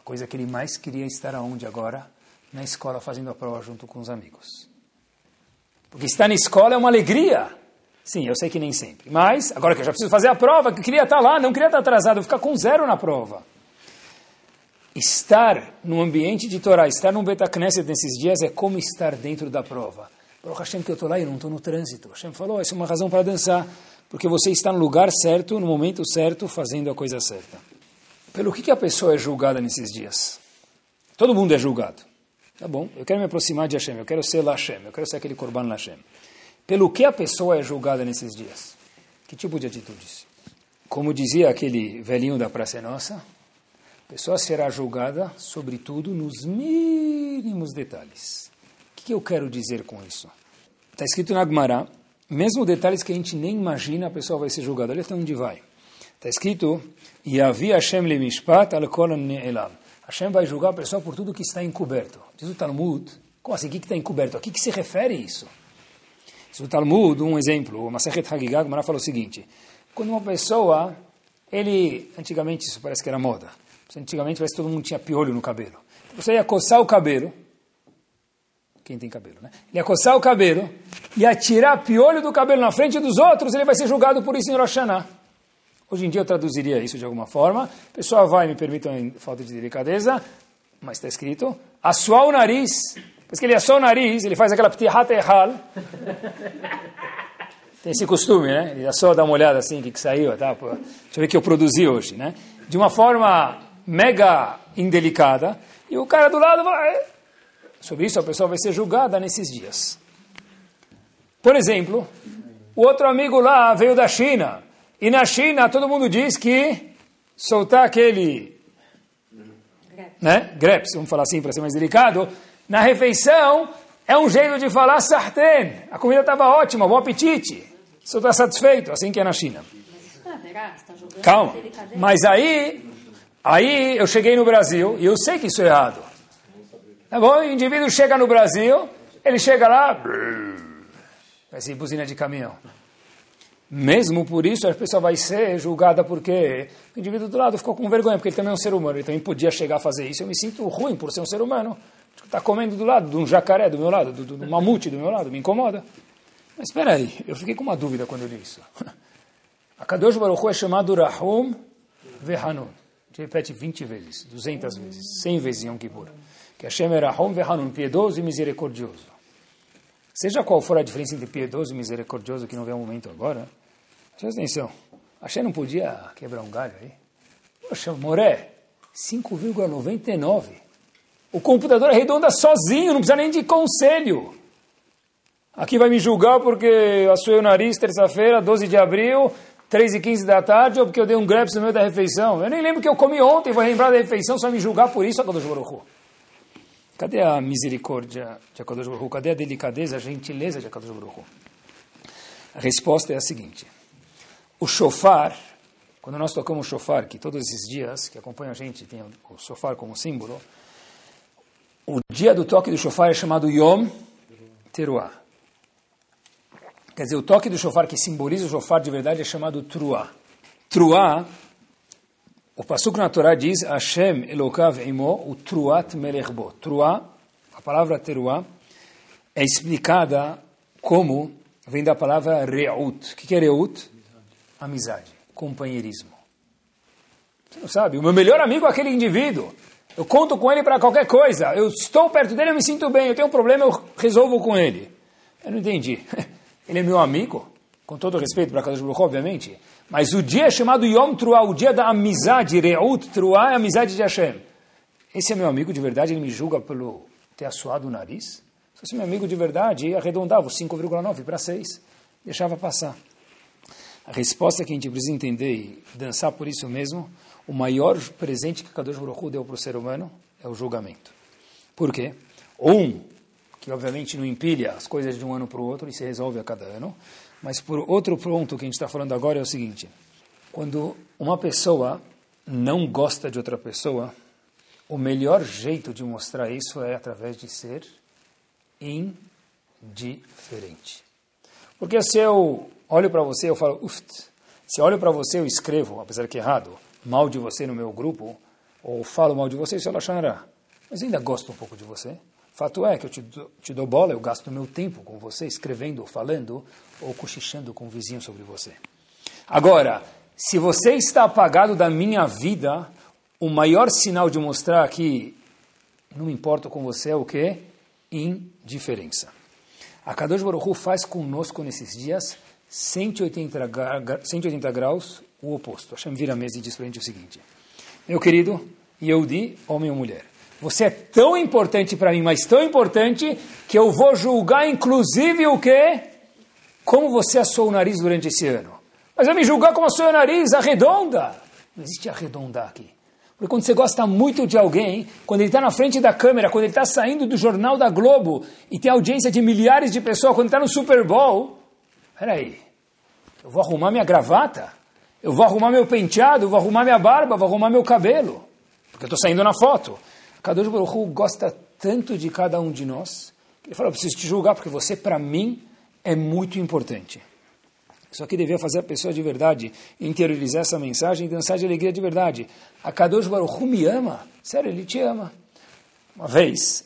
A coisa que ele mais queria estar aonde agora? Na escola fazendo a prova junto com os amigos. Porque estar na escola é uma alegria. Sim, eu sei que nem sempre. Mas, agora que eu já preciso fazer a prova, que queria estar lá, não queria estar atrasado, ficar com zero na prova estar no ambiente de Torá, estar num Betacneset nesses dias é como estar dentro da prova. Baruch Hashem que eu estou lá e não estou no trânsito. Hashem falou, essa é uma razão para dançar, porque você está no lugar certo, no momento certo, fazendo a coisa certa. Pelo que, que a pessoa é julgada nesses dias? Todo mundo é julgado. Tá bom, eu quero me aproximar de Hashem, eu quero ser Hashem, eu quero ser aquele Korban Hashem. Pelo que a pessoa é julgada nesses dias? Que tipo de atitudes? Como dizia aquele velhinho da Praça Nossa, a pessoa será julgada, sobretudo, nos mínimos detalhes. Que eu quero dizer com isso? Está escrito na Gemara, mesmo detalhes que a gente nem imagina, a pessoa vai ser julgada. Olha até onde vai. Está escrito, Yavi Hashem le mishpat al ne'elam. Hashem vai julgar a pessoa por tudo que está encoberto. Diz o Talmud, como assim, o que está encoberto? A que, que se refere isso? Diz o Talmud, um exemplo, o Masechet Hagigah, Gemara fala o seguinte, quando uma pessoa, ele, antigamente isso parece que era moda, Antigamente parece que todo mundo tinha piolho no cabelo. Você ia coçar o cabelo, quem tem cabelo, né? Ele ia coçar o cabelo, ia tirar piolho do cabelo na frente dos outros, ele vai ser julgado por isso em Rosh Hoje em dia eu traduziria isso de alguma forma. A pessoa vai, me permitam, falta de delicadeza, mas está escrito, assoar o nariz, porque que ele assou o nariz, ele faz aquela ptihat ehal. Tem esse costume, né? Ele só dá uma olhada assim, o que, que saiu, tá? Deixa eu ver o que eu produzi hoje, né? De uma forma mega indelicada, e o cara do lado vai. Sobre isso a pessoa vai ser julgada nesses dias. Por exemplo, o outro amigo lá veio da China, e na China todo mundo diz que soltar aquele. Né? Greps, vamos falar assim para ser mais delicado, na refeição é um jeito de falar sartén. A comida estava ótima, bom apetite. Você está satisfeito, assim que é na China. Calma. Mas aí Aí eu cheguei no Brasil e eu sei que isso é errado. Tá bom? O indivíduo chega no Brasil, ele chega lá, ser buzina de caminhão. Mesmo por isso, a pessoa vai ser julgada porque o indivíduo do lado ficou com vergonha, porque ele também é um ser humano, ele também podia chegar a fazer isso. Eu me sinto ruim por ser um ser humano. Está comendo do lado de um jacaré do meu lado, do, do, do mamute do meu lado, me incomoda. Mas espera aí, eu fiquei com uma dúvida quando eu li isso. A Kadosh Baruch Hu é chamado Rahum Vehanun gente repete 20 vezes, 200 vezes, 100 vezes em Yom Kippur. Que Hashem era Hom Vehanun, piedoso e misericordioso. Seja qual for a diferença entre piedoso e misericordioso, que não vem o momento agora, presta atenção. Hashem não podia quebrar um galho aí? Poxa, Moré, 5,99. O computador arredonda sozinho, não precisa nem de conselho. Aqui vai me julgar porque assoei o nariz terça-feira, 12 de abril, 3 e 15 da tarde ou porque eu dei um greps no meio da refeição. Eu nem lembro que eu comi ontem, vou lembrar da refeição, só me julgar por isso, Akadosh Baruch Cadê a misericórdia de Akadosh Baruch Cadê a delicadeza, a gentileza de Akadosh Baruch A resposta é a seguinte. O shofar, quando nós tocamos o shofar, que todos esses dias que acompanham a gente tem o shofar como símbolo, o dia do toque do shofar é chamado Yom Teruah. Quer dizer, o toque do shofar que simboliza o shofar de verdade é chamado truá. Truá o Pasuk na Torá diz Hashem Elokav Imo, o Truat Melechbo. Truá, a palavra teruá, é explicada como vem da palavra Reut. O que é Reut? Amizade, companheirismo. Você não sabe, o meu melhor amigo é aquele indivíduo. Eu conto com ele para qualquer coisa. Eu estou perto dele, eu me sinto bem. Eu tenho um problema, eu resolvo com ele. Eu não entendi. Ele é meu amigo, com todo respeito para Kadosh Baruch obviamente. Mas o dia é chamado Yom Truah, o dia da amizade, Reut Truah é amizade de Hashem. Esse é meu amigo de verdade, ele me julga pelo ter assoado o nariz? Se fosse meu amigo de verdade, arredondava o 5,9 para 6, deixava passar. A resposta que a gente precisa entender e dançar por isso mesmo, o maior presente que Kadosh Baruch deu para o ser humano é o julgamento. Por quê? Um, que obviamente não empilha as coisas de um ano para o outro e se resolve a cada ano. Mas por outro ponto que a gente está falando agora é o seguinte: quando uma pessoa não gosta de outra pessoa, o melhor jeito de mostrar isso é através de ser indiferente. Porque se eu olho para você, eu falo, uft. Se eu olho para você, eu escrevo, apesar que é errado, mal de você no meu grupo, ou falo mal de você, isso é lachanará. Mas ainda gosto um pouco de você. Fato é que eu te, te dou bola, eu gasto meu tempo com você, escrevendo, falando ou cochichando com o vizinho sobre você. Agora, se você está apagado da minha vida, o maior sinal de mostrar que não me importo com você é o quê? Indiferença. A Kadosh Baruch Hu faz conosco nesses dias 180, gra 180 graus o oposto. Hashem vira a mesa e diz para a gente o seguinte: Meu querido Yehudi, homem ou mulher, você é tão importante para mim, mas tão importante, que eu vou julgar inclusive o quê? Como você assou o nariz durante esse ano. Mas eu me julgar como assou o nariz, arredonda. Não existe arredondar aqui. Porque quando você gosta muito de alguém, quando ele está na frente da câmera, quando ele está saindo do jornal da Globo e tem audiência de milhares de pessoas, quando está no Super Bowl, peraí, eu vou arrumar minha gravata, eu vou arrumar meu penteado, eu vou arrumar minha barba, eu vou arrumar meu cabelo, porque eu estou saindo na foto. Kadosh Baruch Hu gosta tanto de cada um de nós, que ele fala, eu preciso te julgar, porque você, para mim, é muito importante. Só que devia fazer a pessoa de verdade interiorizar essa mensagem e dançar de alegria de verdade. A Kadosh Baruch Hu me ama. Sério, ele te ama. Uma vez,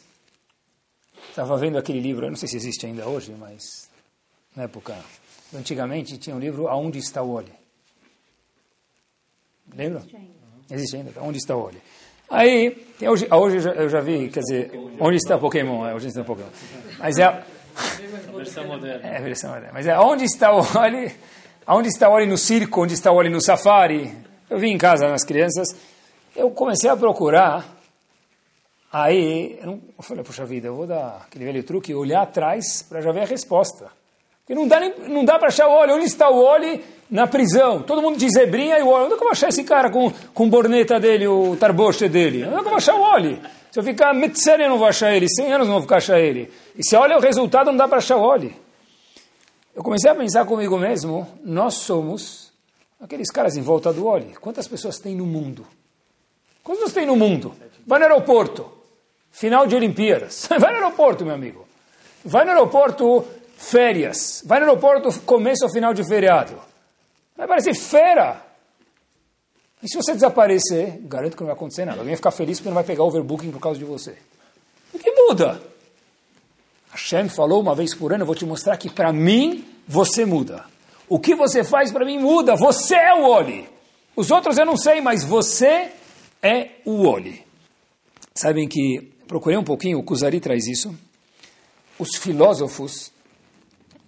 estava vendo aquele livro, eu não sei se existe ainda hoje, mas na época, antigamente tinha um livro Aonde está o Olho. Lembra? Existe ainda. Onde está o Olho? Aí, hoje, hoje eu já, eu já, vi, quer dizer, onde está Pokémon? É, hoje está Pokémon. Mas é. A versão moderna. É, a versão moderna. Mas é onde está o Oli? Onde está o Oli no circo? Onde está o Oli no safari? Eu vim em casa nas crianças, eu comecei a procurar. Aí, eu, não, eu falei, puxa vida, eu vou dar aquele velho truque, olhar atrás para já ver a resposta. Porque não dá, nem, não dá para achar o Oli. Onde está o Oli? Na prisão, todo mundo de zebrinha e o Oli. Onde é que eu vou achar esse cara com, com borneta dele, o tarboche dele? Onde é que eu vou achar o Oli? Se eu ficar metzene, eu não vou achar ele. 100 anos não vou ficar achar ele. E se olha o resultado, não dá para achar o Oli. Eu comecei a pensar comigo mesmo, nós somos aqueles caras em volta do Oli. Quantas pessoas tem no mundo? Quantas tem no mundo? Vai no aeroporto, final de Olimpíadas. Vai no aeroporto, meu amigo. Vai no aeroporto, férias. Vai no aeroporto, começo ou final de feriado. Vai parecer fera. E se você desaparecer, garanto que não vai acontecer nada. Alguém vai ficar feliz porque não vai pegar overbooking por causa de você. O que muda? Hashem falou uma vez por ano, eu vou te mostrar que para mim você muda. O que você faz para mim muda. Você é o Oli. Os outros eu não sei, mas você é o Oli. Sabem que, procurei um pouquinho, o Kuzari traz isso. Os filósofos,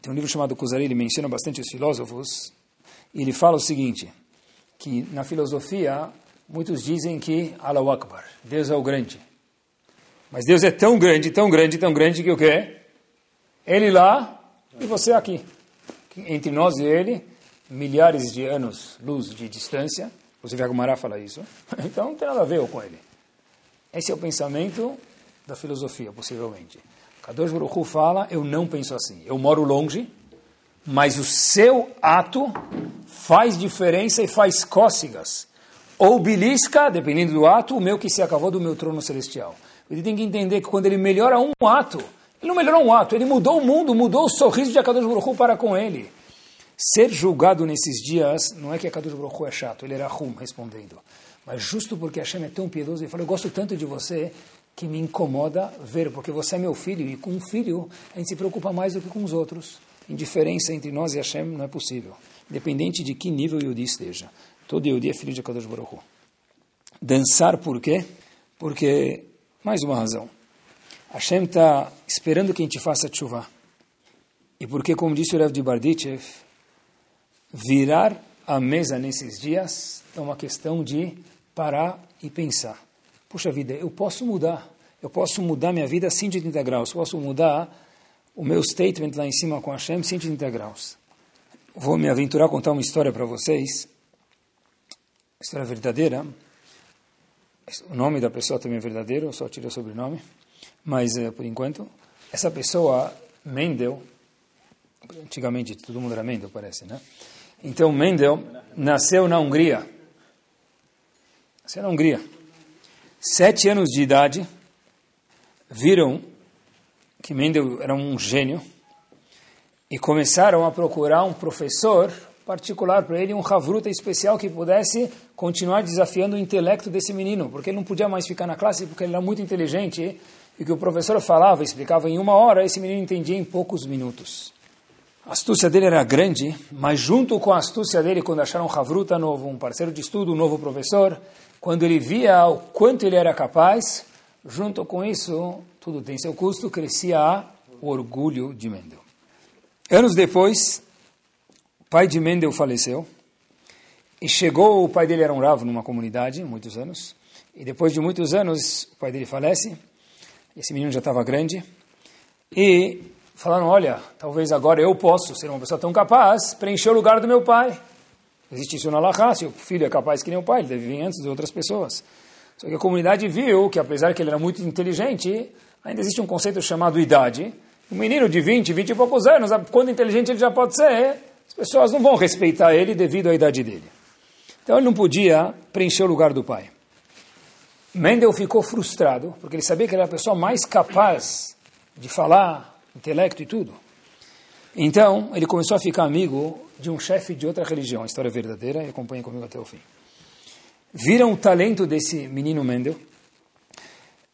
tem um livro chamado Kuzari, ele menciona bastante os filósofos, ele fala o seguinte, que na filosofia muitos dizem que Allah Akbar, Deus é o grande. Mas Deus é tão grande, tão grande, tão grande que o quê? Ele lá e você aqui. Entre nós e ele, milhares de anos luz de distância. Você a Gumará fala isso. Então não tem nada a ver com ele. Esse é o pensamento da filosofia, possivelmente. Kadosh Baruch fala, eu não penso assim. Eu moro longe, mas o seu ato faz diferença e faz cócegas. Ou belisca, dependendo do ato, o meu que se acabou do meu trono celestial. Ele tem que entender que quando ele melhora um ato, ele não melhorou um ato, ele mudou o mundo, mudou o sorriso de Akadosh Baruch para com ele. Ser julgado nesses dias, não é que Akadosh Baruch é chato, ele era rum respondendo. Mas justo porque Hashem é tão piedoso, ele falou, eu gosto tanto de você que me incomoda ver, porque você é meu filho, e com um filho a gente se preocupa mais do que com os outros. Indiferença entre nós e Hashem não é possível, independente de que nível Yudi esteja. Todo Yudi é filho de Kadosh Baruch Hu. Dançar por quê? Porque, mais uma razão, Hashem está esperando que a gente faça chuva. E porque, como disse o Rev de Bardichev, virar a mesa nesses dias é uma questão de parar e pensar. Puxa vida, eu posso mudar. Eu posso mudar minha vida 180 graus. Posso mudar o meu statement lá em cima com Hashem 180 graus. Vou me aventurar a contar uma história para vocês. História verdadeira. O nome da pessoa também é verdadeiro, eu só tirei o sobrenome. Mas, eh, por enquanto, essa pessoa, Mendel, antigamente todo mundo era Mendel, parece, né? Então, Mendel nasceu na Hungria. Nasceu na Hungria. Sete anos de idade, viram que Mendel era um gênio e começaram a procurar um professor particular para ele, um Havruta especial que pudesse continuar desafiando o intelecto desse menino, porque ele não podia mais ficar na classe porque ele era muito inteligente e que o professor falava, explicava em uma hora, esse menino entendia em poucos minutos. A astúcia dele era grande, mas junto com a astúcia dele, quando acharam um Havruta novo, um parceiro de estudo, um novo professor, quando ele via o quanto ele era capaz, junto com isso, tudo tem seu custo, crescia o orgulho de Mendel. Anos depois, pai de Mendel faleceu e chegou, o pai dele era um ravo numa comunidade, muitos anos, e depois de muitos anos o pai dele falece, esse menino já estava grande, e falaram, olha, talvez agora eu posso ser uma pessoa tão capaz, preencher o lugar do meu pai. Existe isso na Laha, se o filho é capaz que nem o pai, ele deve vir antes de outras pessoas. Só que a comunidade viu que apesar que ele era muito inteligente, ainda existe um conceito chamado idade, um menino de 20, 20 e poucos anos, quando inteligente ele já pode ser, as pessoas não vão respeitar ele devido à idade dele. Então ele não podia preencher o lugar do pai. Mendel ficou frustrado, porque ele sabia que ele era a pessoa mais capaz de falar, intelecto e tudo. Então, ele começou a ficar amigo de um chefe de outra religião, história é verdadeira, e acompanha comigo até o fim. Viram o talento desse menino Mendel.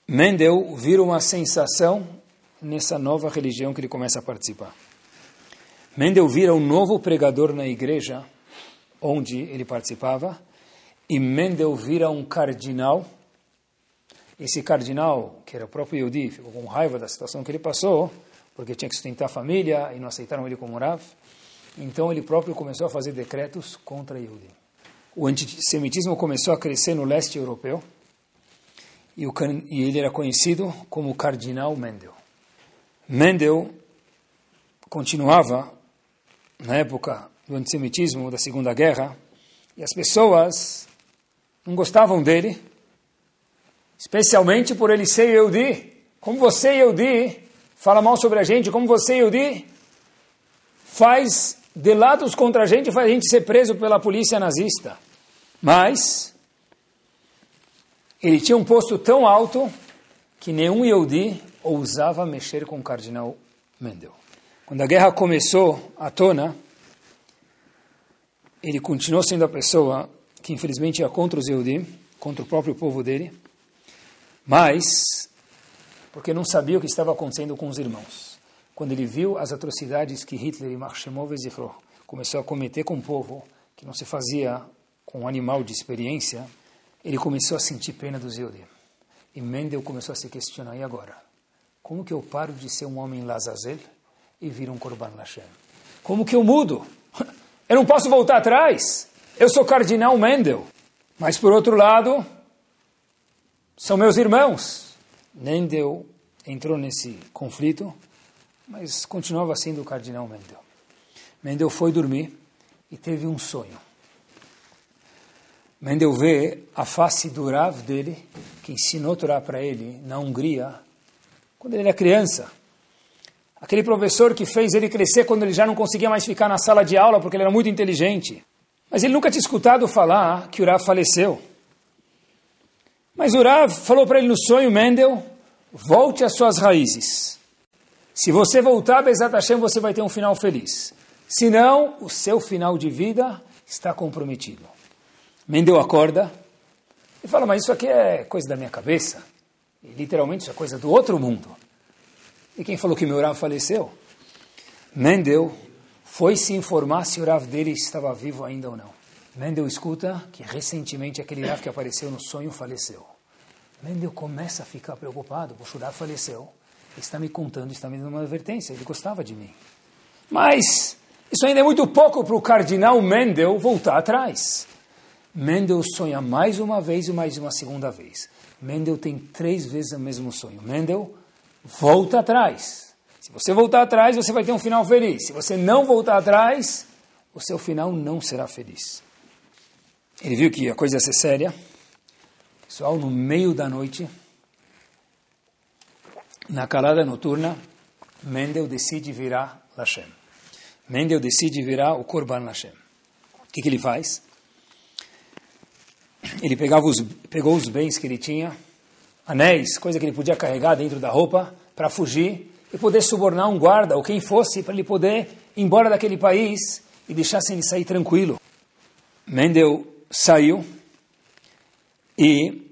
Mendel vira uma sensação nessa nova religião que ele começa a participar. Mendel vira um novo pregador na igreja onde ele participava, e Mendel vira um cardinal. Esse cardinal, que era o próprio Yehudi, ficou com raiva da situação que ele passou, porque tinha que sustentar a família e não aceitaram ele como Rav. Então ele próprio começou a fazer decretos contra Yehudi. O antissemitismo começou a crescer no leste europeu e, o, e ele era conhecido como Cardinal Mendel. Mendel continuava, na época do antissemitismo da Segunda Guerra, e as pessoas não gostavam dele, especialmente por ele ser Yehudi. Como você, Yehudi, fala mal sobre a gente, como você, Yehudi, faz delatos contra a gente, faz a gente ser preso pela polícia nazista. Mas ele tinha um posto tão alto que nenhum Yehudi ousava mexer com o cardinal Mendel. Quando a guerra começou à tona, ele continuou sendo a pessoa que infelizmente ia contra os Yehudim, contra o próprio povo dele, mas porque não sabia o que estava acontecendo com os irmãos. Quando ele viu as atrocidades que Hitler e Marshemov começou a cometer com o povo, que não se fazia com um animal de experiência, ele começou a sentir pena dos Yehudim. E Mendel começou a se questionar, e agora? Como que eu paro de ser um homem Lazazel e viro um Korban Lashem? Como que eu mudo? Eu não posso voltar atrás. Eu sou cardinal Mendel. Mas, por outro lado, são meus irmãos. Mendel entrou nesse conflito, mas continuava sendo o cardinal Mendel. Mendel foi dormir e teve um sonho. Mendel vê a face do Rav dele, que ensinou a Torá para ele na Hungria, quando ele era criança. Aquele professor que fez ele crescer quando ele já não conseguia mais ficar na sala de aula porque ele era muito inteligente. Mas ele nunca tinha escutado falar que o Rav faleceu. Mas o Rav falou para ele no sonho, Mendel, volte às suas raízes. Se você voltar, Bezat Hashem, você vai ter um final feliz. Senão, o seu final de vida está comprometido. Mendel acorda, Ele fala, mas isso aqui é coisa da minha cabeça. E, literalmente isso é coisa do outro mundo. E quem falou que meu Rav faleceu? Mendel foi se informar se o Rav dele estava vivo ainda ou não. Mendel escuta que recentemente aquele Rav que apareceu no sonho faleceu. Mendel começa a ficar preocupado, o Rav faleceu. Está me contando, está me dando uma advertência, ele gostava de mim. Mas isso ainda é muito pouco para o cardinal Mendel voltar atrás. Mendel sonha mais uma vez e mais uma segunda vez. Mendel tem três vezes o mesmo sonho. Mendel volta atrás. Se você voltar atrás, você vai ter um final feliz. Se você não voltar atrás, o seu final não será feliz. Ele viu que a coisa ia ser séria. Pessoal, no meio da noite, na calada noturna, Mendel decide virar Lashem. Mendel decide virar o Korban Lashem. O que, que ele faz? Ele pegava os, pegou os bens que ele tinha, anéis, coisa que ele podia carregar dentro da roupa, para fugir e poder subornar um guarda ou quem fosse para ele poder ir embora daquele país e deixassem ele sair tranquilo. Mendel saiu e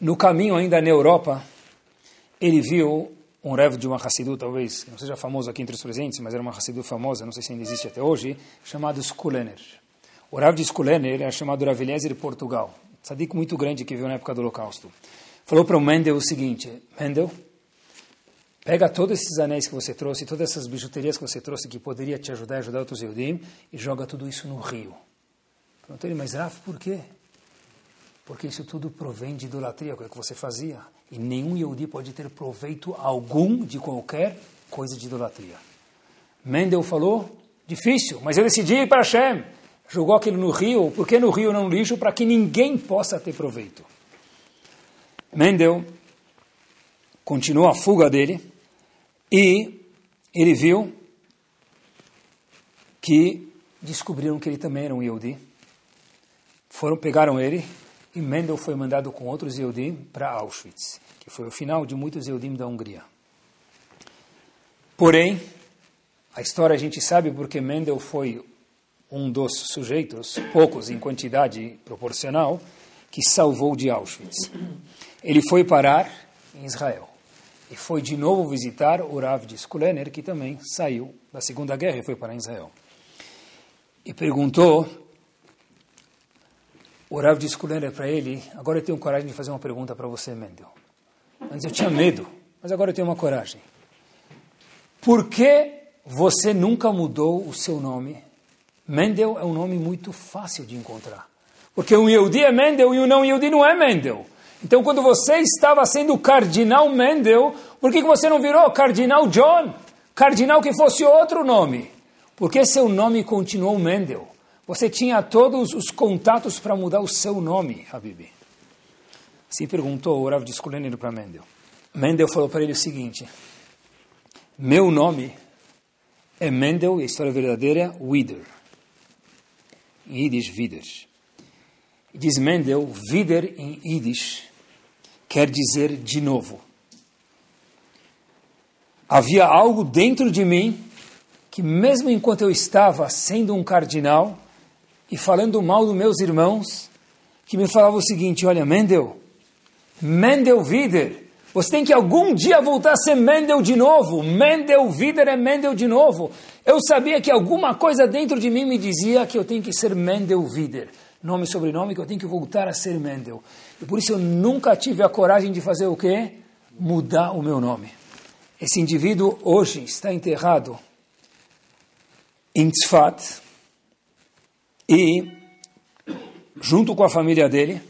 no caminho ainda na Europa ele viu um rev de uma Hassidu, talvez, não seja famoso aqui entre os presentes, mas era uma Hassidu famosa, não sei se ainda existe até hoje, chamado Skulener. O Rav de Skulener era chamado Rav Eliezer de Portugal, tzadik muito grande que veio na época do Holocausto. Falou para o Mendel o seguinte, Mendel, pega todos esses anéis que você trouxe, todas essas bijuterias que você trouxe que poderia te ajudar a ajudar outros Eudim, e joga tudo isso no rio. Perguntou ele, mas Rav, por quê? Porque isso tudo provém de idolatria, é o que você fazia. E nenhum Yehudi pode ter proveito algum de qualquer coisa de idolatria. Mendel falou, difícil, mas eu decidi ir para Hashem. Jogou aquilo no rio, por que no rio não lixo? Para que ninguém possa ter proveito. Mendel continuou a fuga dele e ele viu que descobriram que ele também era um Yehudi. Foram, pegaram ele e Mendel foi mandado com outros Yehudim para Auschwitz, que foi o final de muitos Yehudim da Hungria. Porém, a história a gente sabe porque Mendel foi um dos sujeitos, poucos em quantidade proporcional, que salvou de Auschwitz. Ele foi parar em Israel e foi de novo visitar o Rav de Skulener, que também saiu da Segunda Guerra e foi para Israel. E perguntou o Rav disse para ele, agora eu tenho coragem de fazer uma pergunta para você, Mendel. Mas eu tinha medo, mas agora eu tenho uma coragem. Por que você nunca mudou o seu nome? Mendel é um nome muito fácil de encontrar. Porque um Yehudi é Mendel e um não Yehudi não é Mendel. Então, quando você estava sendo cardinal Mendel, por que você não virou cardinal John? Cardinal que fosse outro nome. Por que seu nome continuou Mendel? Você tinha todos os contatos para mudar o seu nome, Habib. Se perguntou o Rav Disculenir para Mendel. Mendel falou para ele o seguinte: Meu nome é Mendel, a história verdadeira, Wider. Em Yiddish, Wider. Diz Mendel, Wider em Yiddish quer dizer de novo. Havia algo dentro de mim que, mesmo enquanto eu estava sendo um cardinal, e falando mal dos meus irmãos, que me falava o seguinte: olha, Mendel, Mendel Wider, você tem que algum dia voltar a ser Mendel de novo. Mendel Wider é Mendel de novo. Eu sabia que alguma coisa dentro de mim me dizia que eu tenho que ser Mendel Wider. Nome e sobrenome, que eu tenho que voltar a ser Mendel. E por isso eu nunca tive a coragem de fazer o quê? Mudar o meu nome. Esse indivíduo hoje está enterrado em Tzfat, e, junto com a família dele,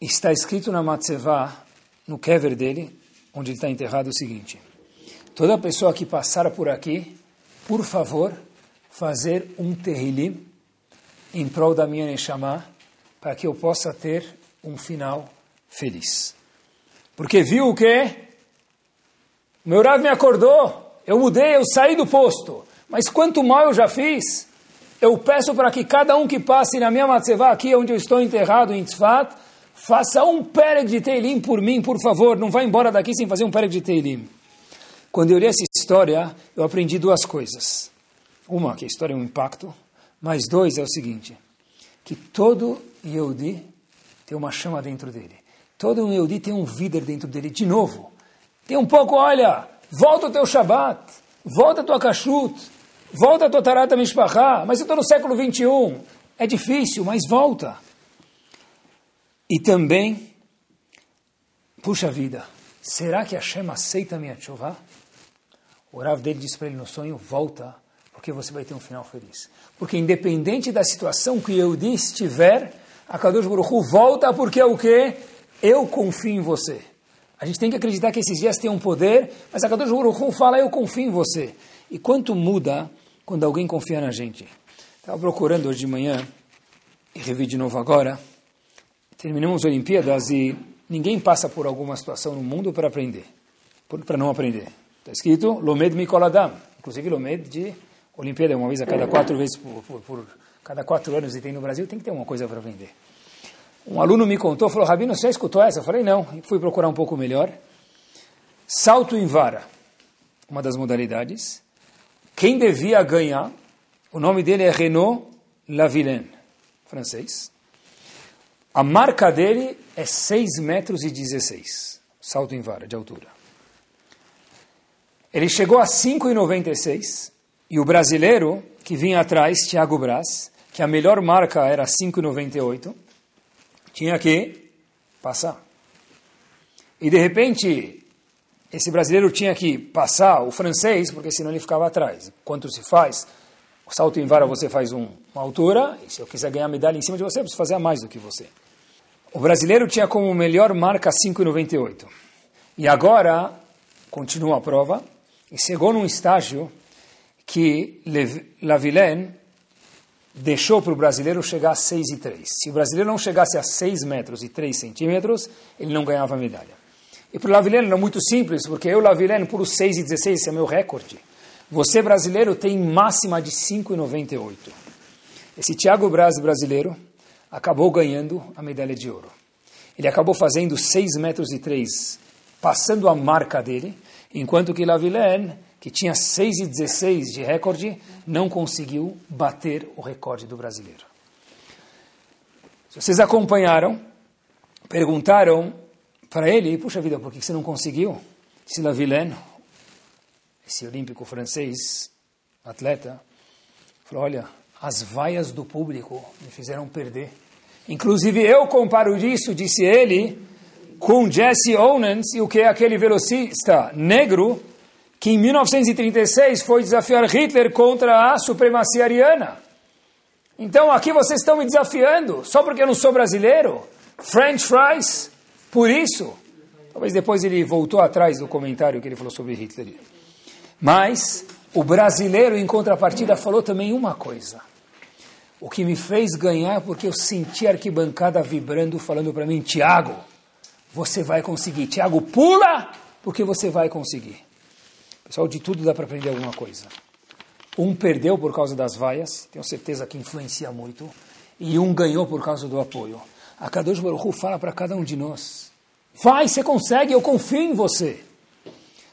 está escrito na Matzevá, no kever dele, onde ele está enterrado, o seguinte: Toda pessoa que passar por aqui, por favor, fazer um terrilim em prol da minha Neshama, para que eu possa ter um final feliz. Porque viu o quê? Meu Rav me acordou, eu mudei, eu saí do posto. Mas quanto mal eu já fiz? eu peço para que cada um que passe na minha matzevá, aqui onde eu estou enterrado em Tzfat, faça um pereg de Teilim por mim, por favor. Não vá embora daqui sem fazer um pereg de Teilim. Quando eu li essa história, eu aprendi duas coisas. Uma, que a história é um impacto. Mas dois, é o seguinte, que todo Yehudi tem uma chama dentro dele. Todo um Yehudi tem um víder dentro dele. De novo, tem um pouco, olha, volta o teu Shabat, volta a tua Kashrut, volta a tua Tarata Mishpachá, mas eu estou no século 21. É difícil, mas volta. E também, puxa vida, será que Hashem aceita minha chuva? O Rav dele disse para ele no sonho, volta, porque você vai ter um final feliz. Porque independente da situação que eu estiver, a Kadosh Baruch Hu volta porque é o que? Eu confio em você. A gente tem que acreditar que esses dias têm um poder, mas a Kadosh Baruch Hu fala, eu confio em você. E quanto muda quando alguém confia na gente? Estava procurando hoje de manhã, e revi de novo agora, terminamos as Olimpíadas e ninguém passa por alguma situação no mundo para aprender, para não aprender. Está escrito Lomed Mikoladam, inclusive Lomed de Olimpíada, uma vez a cada quatro vezes por, por, por cada quatro anos e tem no Brasil, tem que ter uma coisa para aprender. Um aluno me contou, falou, Rabino, você já escutou essa? Eu falei, não. E fui procurar um pouco melhor. Salto em vara, uma das modalidades. Quem devia ganhar, o nome dele é Renaud Lavillaine, francês. A marca dele é 6 metros e 16, salto em vara de altura. Ele chegou a 5,96 e o brasileiro que vinha atrás, Thiago Braz, que a melhor marca era 5,98, tinha que passar. E de repente, esse brasileiro tinha que passar o francês, porque senão ele ficava atrás. Quanto se faz? O salto em vara você faz um, uma altura, e se eu quiser ganhar medalha em cima de você, eu preciso fazer a mais do que você. O brasileiro tinha como melhor marca 5,98. E agora, continua a prova, e chegou num estágio que Lavillaine deixou para o brasileiro chegar a 6 e 3. Se o brasileiro não chegasse a 6 metros e 3 centímetros, ele não ganhava medalha. E para o Lavillaine era muito simples, porque eu, Lavillaine, por 6 e 16, esse é meu recorde. Você, brasileiro, tem máxima de 5,98. Esse Thiago Braz brasileiro acabou ganhando a medalha de ouro. Ele acabou fazendo 6 metros e 3, passando a marca dele, enquanto que Lavillaine, que tinha 6 e 16 de recorde, não conseguiu bater o recorde do brasileiro. Se vocês acompanharam, perguntaram para ele, puxa vida, por que você não conseguiu? Disse Lavillaine, esse olímpico francês, atleta, falou, olha, as vaias do público me fizeram perder. Inclusive eu comparo isso, disse ele, com Jesse Owens e o que é aquele velocista negro que em 1936 foi desafiar Hitler contra a supremacia ariana. Então aqui vocês estão me desafiando, só porque eu não sou brasileiro? French fries? Por isso? Talvez depois ele voltou atrás do comentário que ele falou sobre Hitler. Mas o brasileiro, em contrapartida, falou também uma coisa. O que me fez ganhar porque eu senti a arquibancada vibrando, falando para mim, Tiago, você vai conseguir. Tiago, pula, porque você vai conseguir. Pessoal, de tudo dá para aprender alguma coisa. Um perdeu por causa das vaias, tenho certeza que influencia muito, e um ganhou por causa do apoio. A Kadosh Baruch fala para cada um de nós, vai, você consegue, eu confio em você.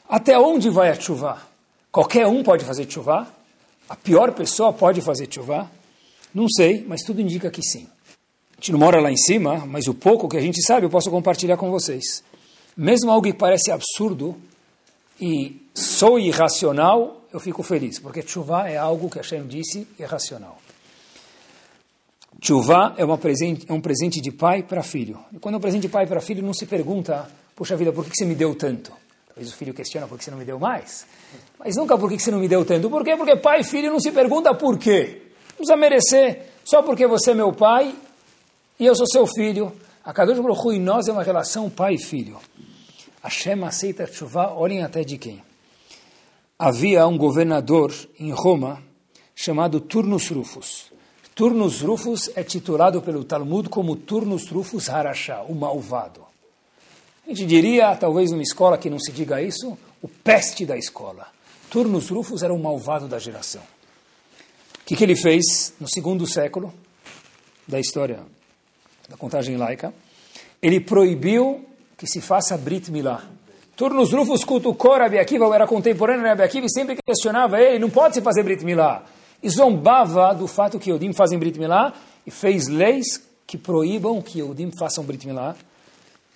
Até onde vai a chuva? Qualquer um pode fazer chuva? A pior pessoa pode fazer chuva? Não sei, mas tudo indica que sim. A gente não mora lá em cima, mas o pouco que a gente sabe eu posso compartilhar com vocês. Mesmo algo que parece absurdo e sou irracional, eu fico feliz, porque chuva é algo que a Hashem disse irracional. Chuva é, é um presente de pai para filho. E quando é um presente de pai para filho, não se pergunta, puxa vida, por que você me deu tanto? Talvez o filho questiona por que você não me deu mais. Mas nunca por que você não me deu tanto. Por quê? Porque pai e filho não se pergunta por quê precisa merecer só porque você é meu pai e eu sou seu filho. A Kadosh Baruch e nós é uma relação pai e filho. Hashem aceita chuva, olhem até de quem. Havia um governador em Roma chamado Turnus Rufus. Turnus Rufus é titulado pelo Talmud como Turnus Rufus Harashá, o malvado. A gente diria, talvez numa escola que não se diga isso, o peste da escola. Turnus Rufus era o malvado da geração que, que ele fez no segundo século da história da contagem laica? Ele proibiu que se faça Brit Milá. Turnus Rufus cutucou Rabi Akiva, era contemporâneo de Rabi Akiva, e sempre questionava ele, não pode se fazer Brit Milá. E zombava do fato que Odim fazem Brit Milá, e fez leis que proíbam que Yehudim façam Brit Milá,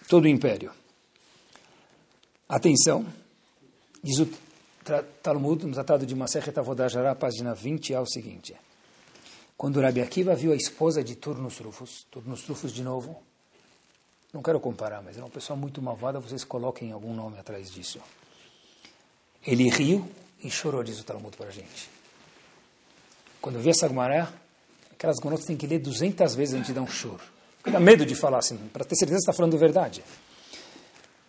todo o império. Atenção, diz o Talmud, no Tratado de Masechet Avodah página 20, é o seguinte. Quando Rabi Akiva viu a esposa de Turnus Rufus, Turnus Rufus de novo, não quero comparar, mas é uma pessoa muito malvada, vocês coloquem algum nome atrás disso. Ele riu e chorou, diz o Talmud para a gente. Quando vi essa Gemara, aquelas Gemonotas tem que ler 200 vezes antes de dar um choro. Dá medo de falar assim, para ter certeza que está falando verdade.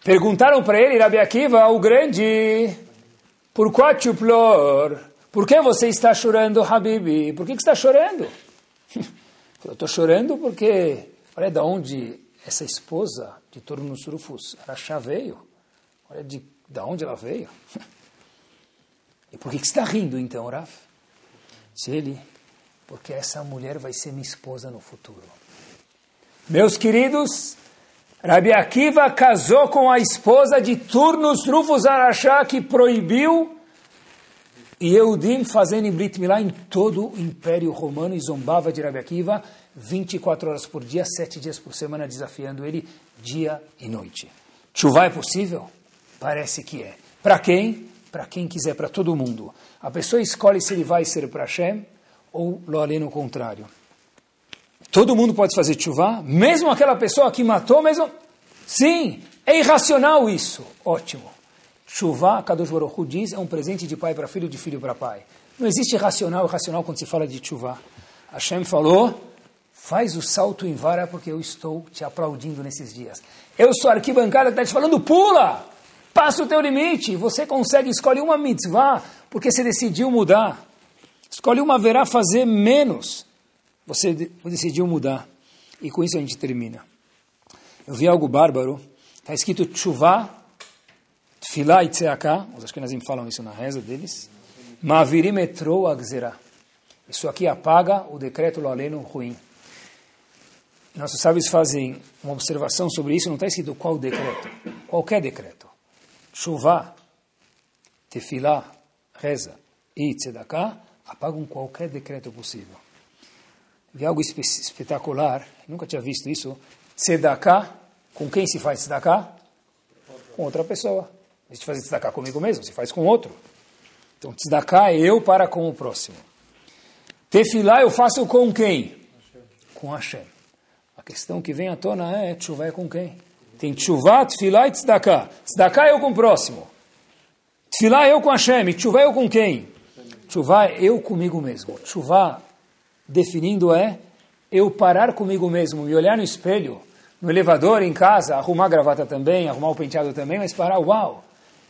Perguntaram para ele, Rabi Akiva, o grande, por qual plor? Por que você está chorando, Habibi? Por que, que está chorando? Eu estou chorando porque, olha de onde essa esposa de Turnus Rufus, Arachá veio. Olha de, de onde ela veio. E por que, que está rindo então, Raf? Diz ele, porque essa mulher vai ser minha esposa no futuro. Meus queridos, Rabi Akiva casou com a esposa de Turnus Rufus Arachá, que proibiu Yehudim fazendo Brit Milá em todo o Império Romano e zombava de Rabi Akiva 24 horas por dia, 7 dias por semana, desafiando ele dia e noite. Chuva é possível? Parece que é. Para quem? Para quem quiser, para todo mundo. A pessoa escolhe se ele vai ser para Hashem ou lo além contrário. Todo mundo pode fazer chuva, mesmo aquela pessoa que matou, mesmo. Sim, é irracional isso. Ótimo. Chuva, Kadosh Baruch diz, é um presente de pai para filho, de filho para pai. Não existe racional e racional quando se fala de chuva. Hashem falou, faz o salto em vara porque eu estou te aplaudindo nesses dias. Eu sou a arquibancada que está te falando, pula! Passa o teu limite. Você consegue, escolhe uma mitzvah porque você decidiu mudar. Escolhe uma verá fazer menos você decidiu mudar. E com isso a gente termina. Eu vi algo bárbaro. Está escrito Tshuva, Tfilá e Tzeaká. Os Ashkenazim falam isso na reza deles. Mavirim etrou agzerá. Isso aqui apaga o decreto lo aleno ruim. Nossos sábios fazem uma observação sobre isso. Não está escrito qual decreto. Qualquer decreto. Tshuva, Tefilá, reza e Tzedaká apagam qualquer decreto possível vi algo espetacular, nunca tinha visto isso. Tzedakah, com quem se faz tzedakah? Com outra pessoa. A gente faz tzedakah comigo mesmo, se faz com outro. Então, tzedakah é eu para com o próximo. Tefilá eu faço com quem? Com Hashem. A questão que vem à tona é, tshuva é com quem? Tem tshuva, tefilá e tzedakah. Tzedakah é eu com o próximo. Tefilá é eu com Hashem. Tshuva é eu com quem? Tshuva é eu comigo mesmo. Tshuva definindo é eu parar comigo mesmo, me olhar no espelho, no elevador, em casa, arrumar a gravata também, arrumar o penteado também, mas parar, uau,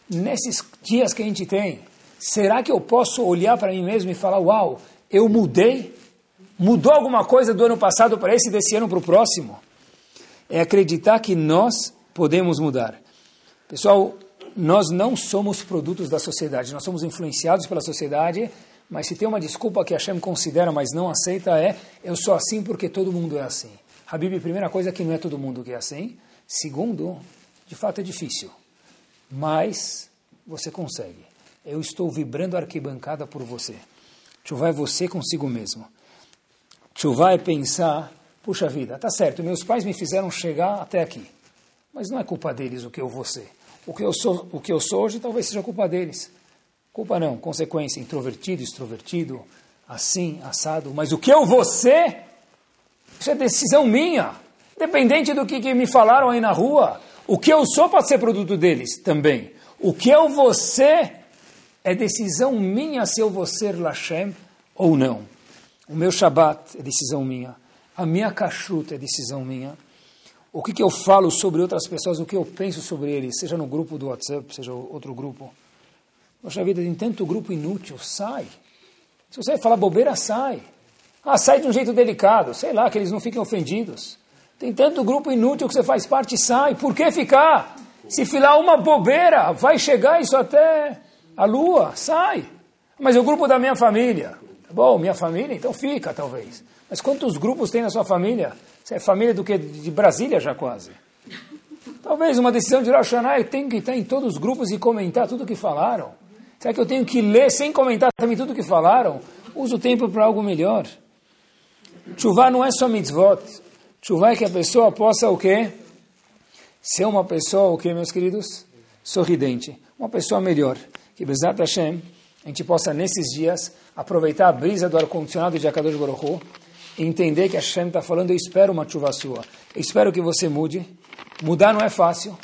nesses dias que a gente tem, será que eu posso olhar para mim mesmo e falar, uau, eu mudei? Mudou alguma coisa do ano passado para esse, desse ano para o próximo? É acreditar que nós podemos mudar. Pessoal, nós não somos produtos da sociedade, nós somos influenciados pela sociedade mas se tem uma desculpa que Hashem considera, mas não aceita, é eu sou assim porque todo mundo é assim. Habib, primeira coisa é que não é todo mundo que é assim. Segundo, de fato é difícil, mas você consegue. Eu estou vibrando a arquibancada por você. Chuvá é você consigo mesmo. Chuvá é pensar, puxa vida, tá certo, meus pais me fizeram chegar até aqui, mas não é culpa deles o que eu vou ser. O que eu sou, o que eu sou hoje talvez seja culpa deles. Culpa não, consequência, introvertido, extrovertido, assim, assado. Mas o que eu vou ser, isso é decisão minha. Independente do que, que me falaram aí na rua. O que eu sou pode ser produto deles também. O que eu vou ser é decisão minha se eu vou ser Lashem ou não. O meu Shabat é decisão minha. A minha kashrut é decisão minha. O que, que eu falo sobre outras pessoas, o que eu penso sobre eles, seja no grupo do WhatsApp, seja outro grupo. Poxa vida, tem tanto grupo inútil, sai. Se você falar bobeira, sai. Ah, sai de um jeito delicado, sei lá, que eles não fiquem ofendidos. Tem tanto grupo inútil que você faz parte, sai. Por que ficar? Se filar uma bobeira, vai chegar isso até a lua, sai. Mas é o grupo da minha família. Tá bom, minha família, então fica, talvez. Mas quantos grupos tem na sua família? Você é família do que? De Brasília já quase. Talvez uma decisão de Rosh Hashanah tem que estar em todos os grupos e comentar tudo o que falaram. Será que eu tenho que ler sem comentar também tudo o que falaram? Uso o tempo para algo melhor. Chuvá não é só mitzvot. Chuva é que a pessoa possa o quê? Ser uma pessoa, o quê, meus queridos? Sorridente. Uma pessoa melhor. Que Bezat Hashem, a gente possa nesses dias aproveitar a brisa do ar-condicionado de Akadosh Baruch e entender que Hashem está falando, eu espero uma chuva sua. Eu espero que você mude. Mudar não é fácil,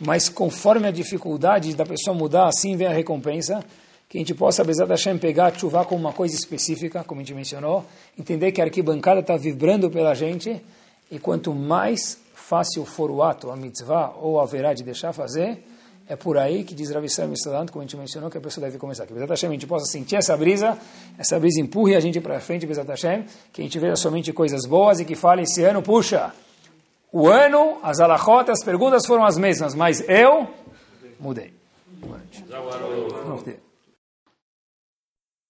mas conforme a dificuldade da pessoa mudar, assim vem a recompensa que a gente possa, apesar da Hashem, pegar a chuva como uma coisa específica, como a gente mencionou, entender que a arquibancada está vibrando pela gente, e quanto mais fácil for o ato, a mitzvah, ou haverá de deixar fazer, é por aí que diz Rav Israel como a gente mencionou, que a pessoa deve começar. Que Bezat Hashem a gente possa sentir essa brisa, essa brisa empurre a gente para frente, Bezat Hashem, que a gente veja somente coisas boas e que fale esse ano, puxa, o ano, as alachotas, as perguntas foram as mesmas, mas eu mudei.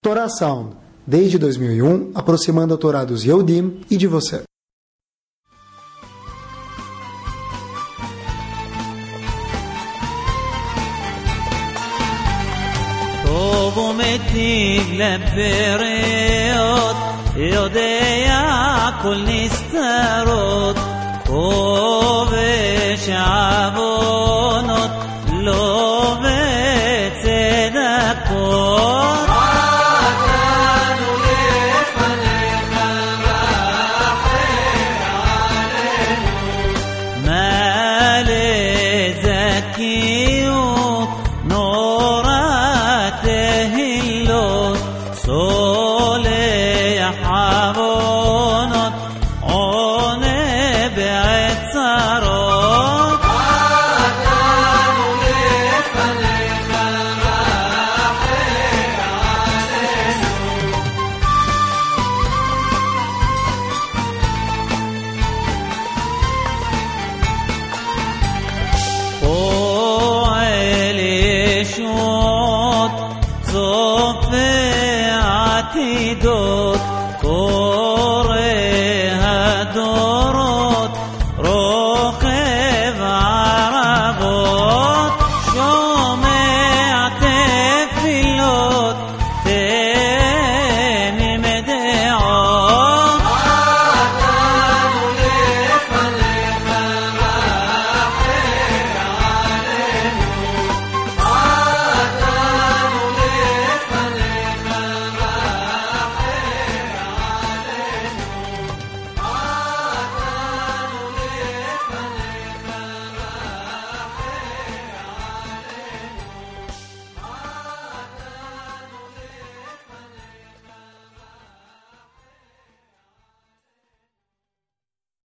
Torá Sound, desde 2001, aproximando a Torá dos Yehudim e de você. טוב ומטיב לבריות, יודע כל נסתרות, כובש Oh.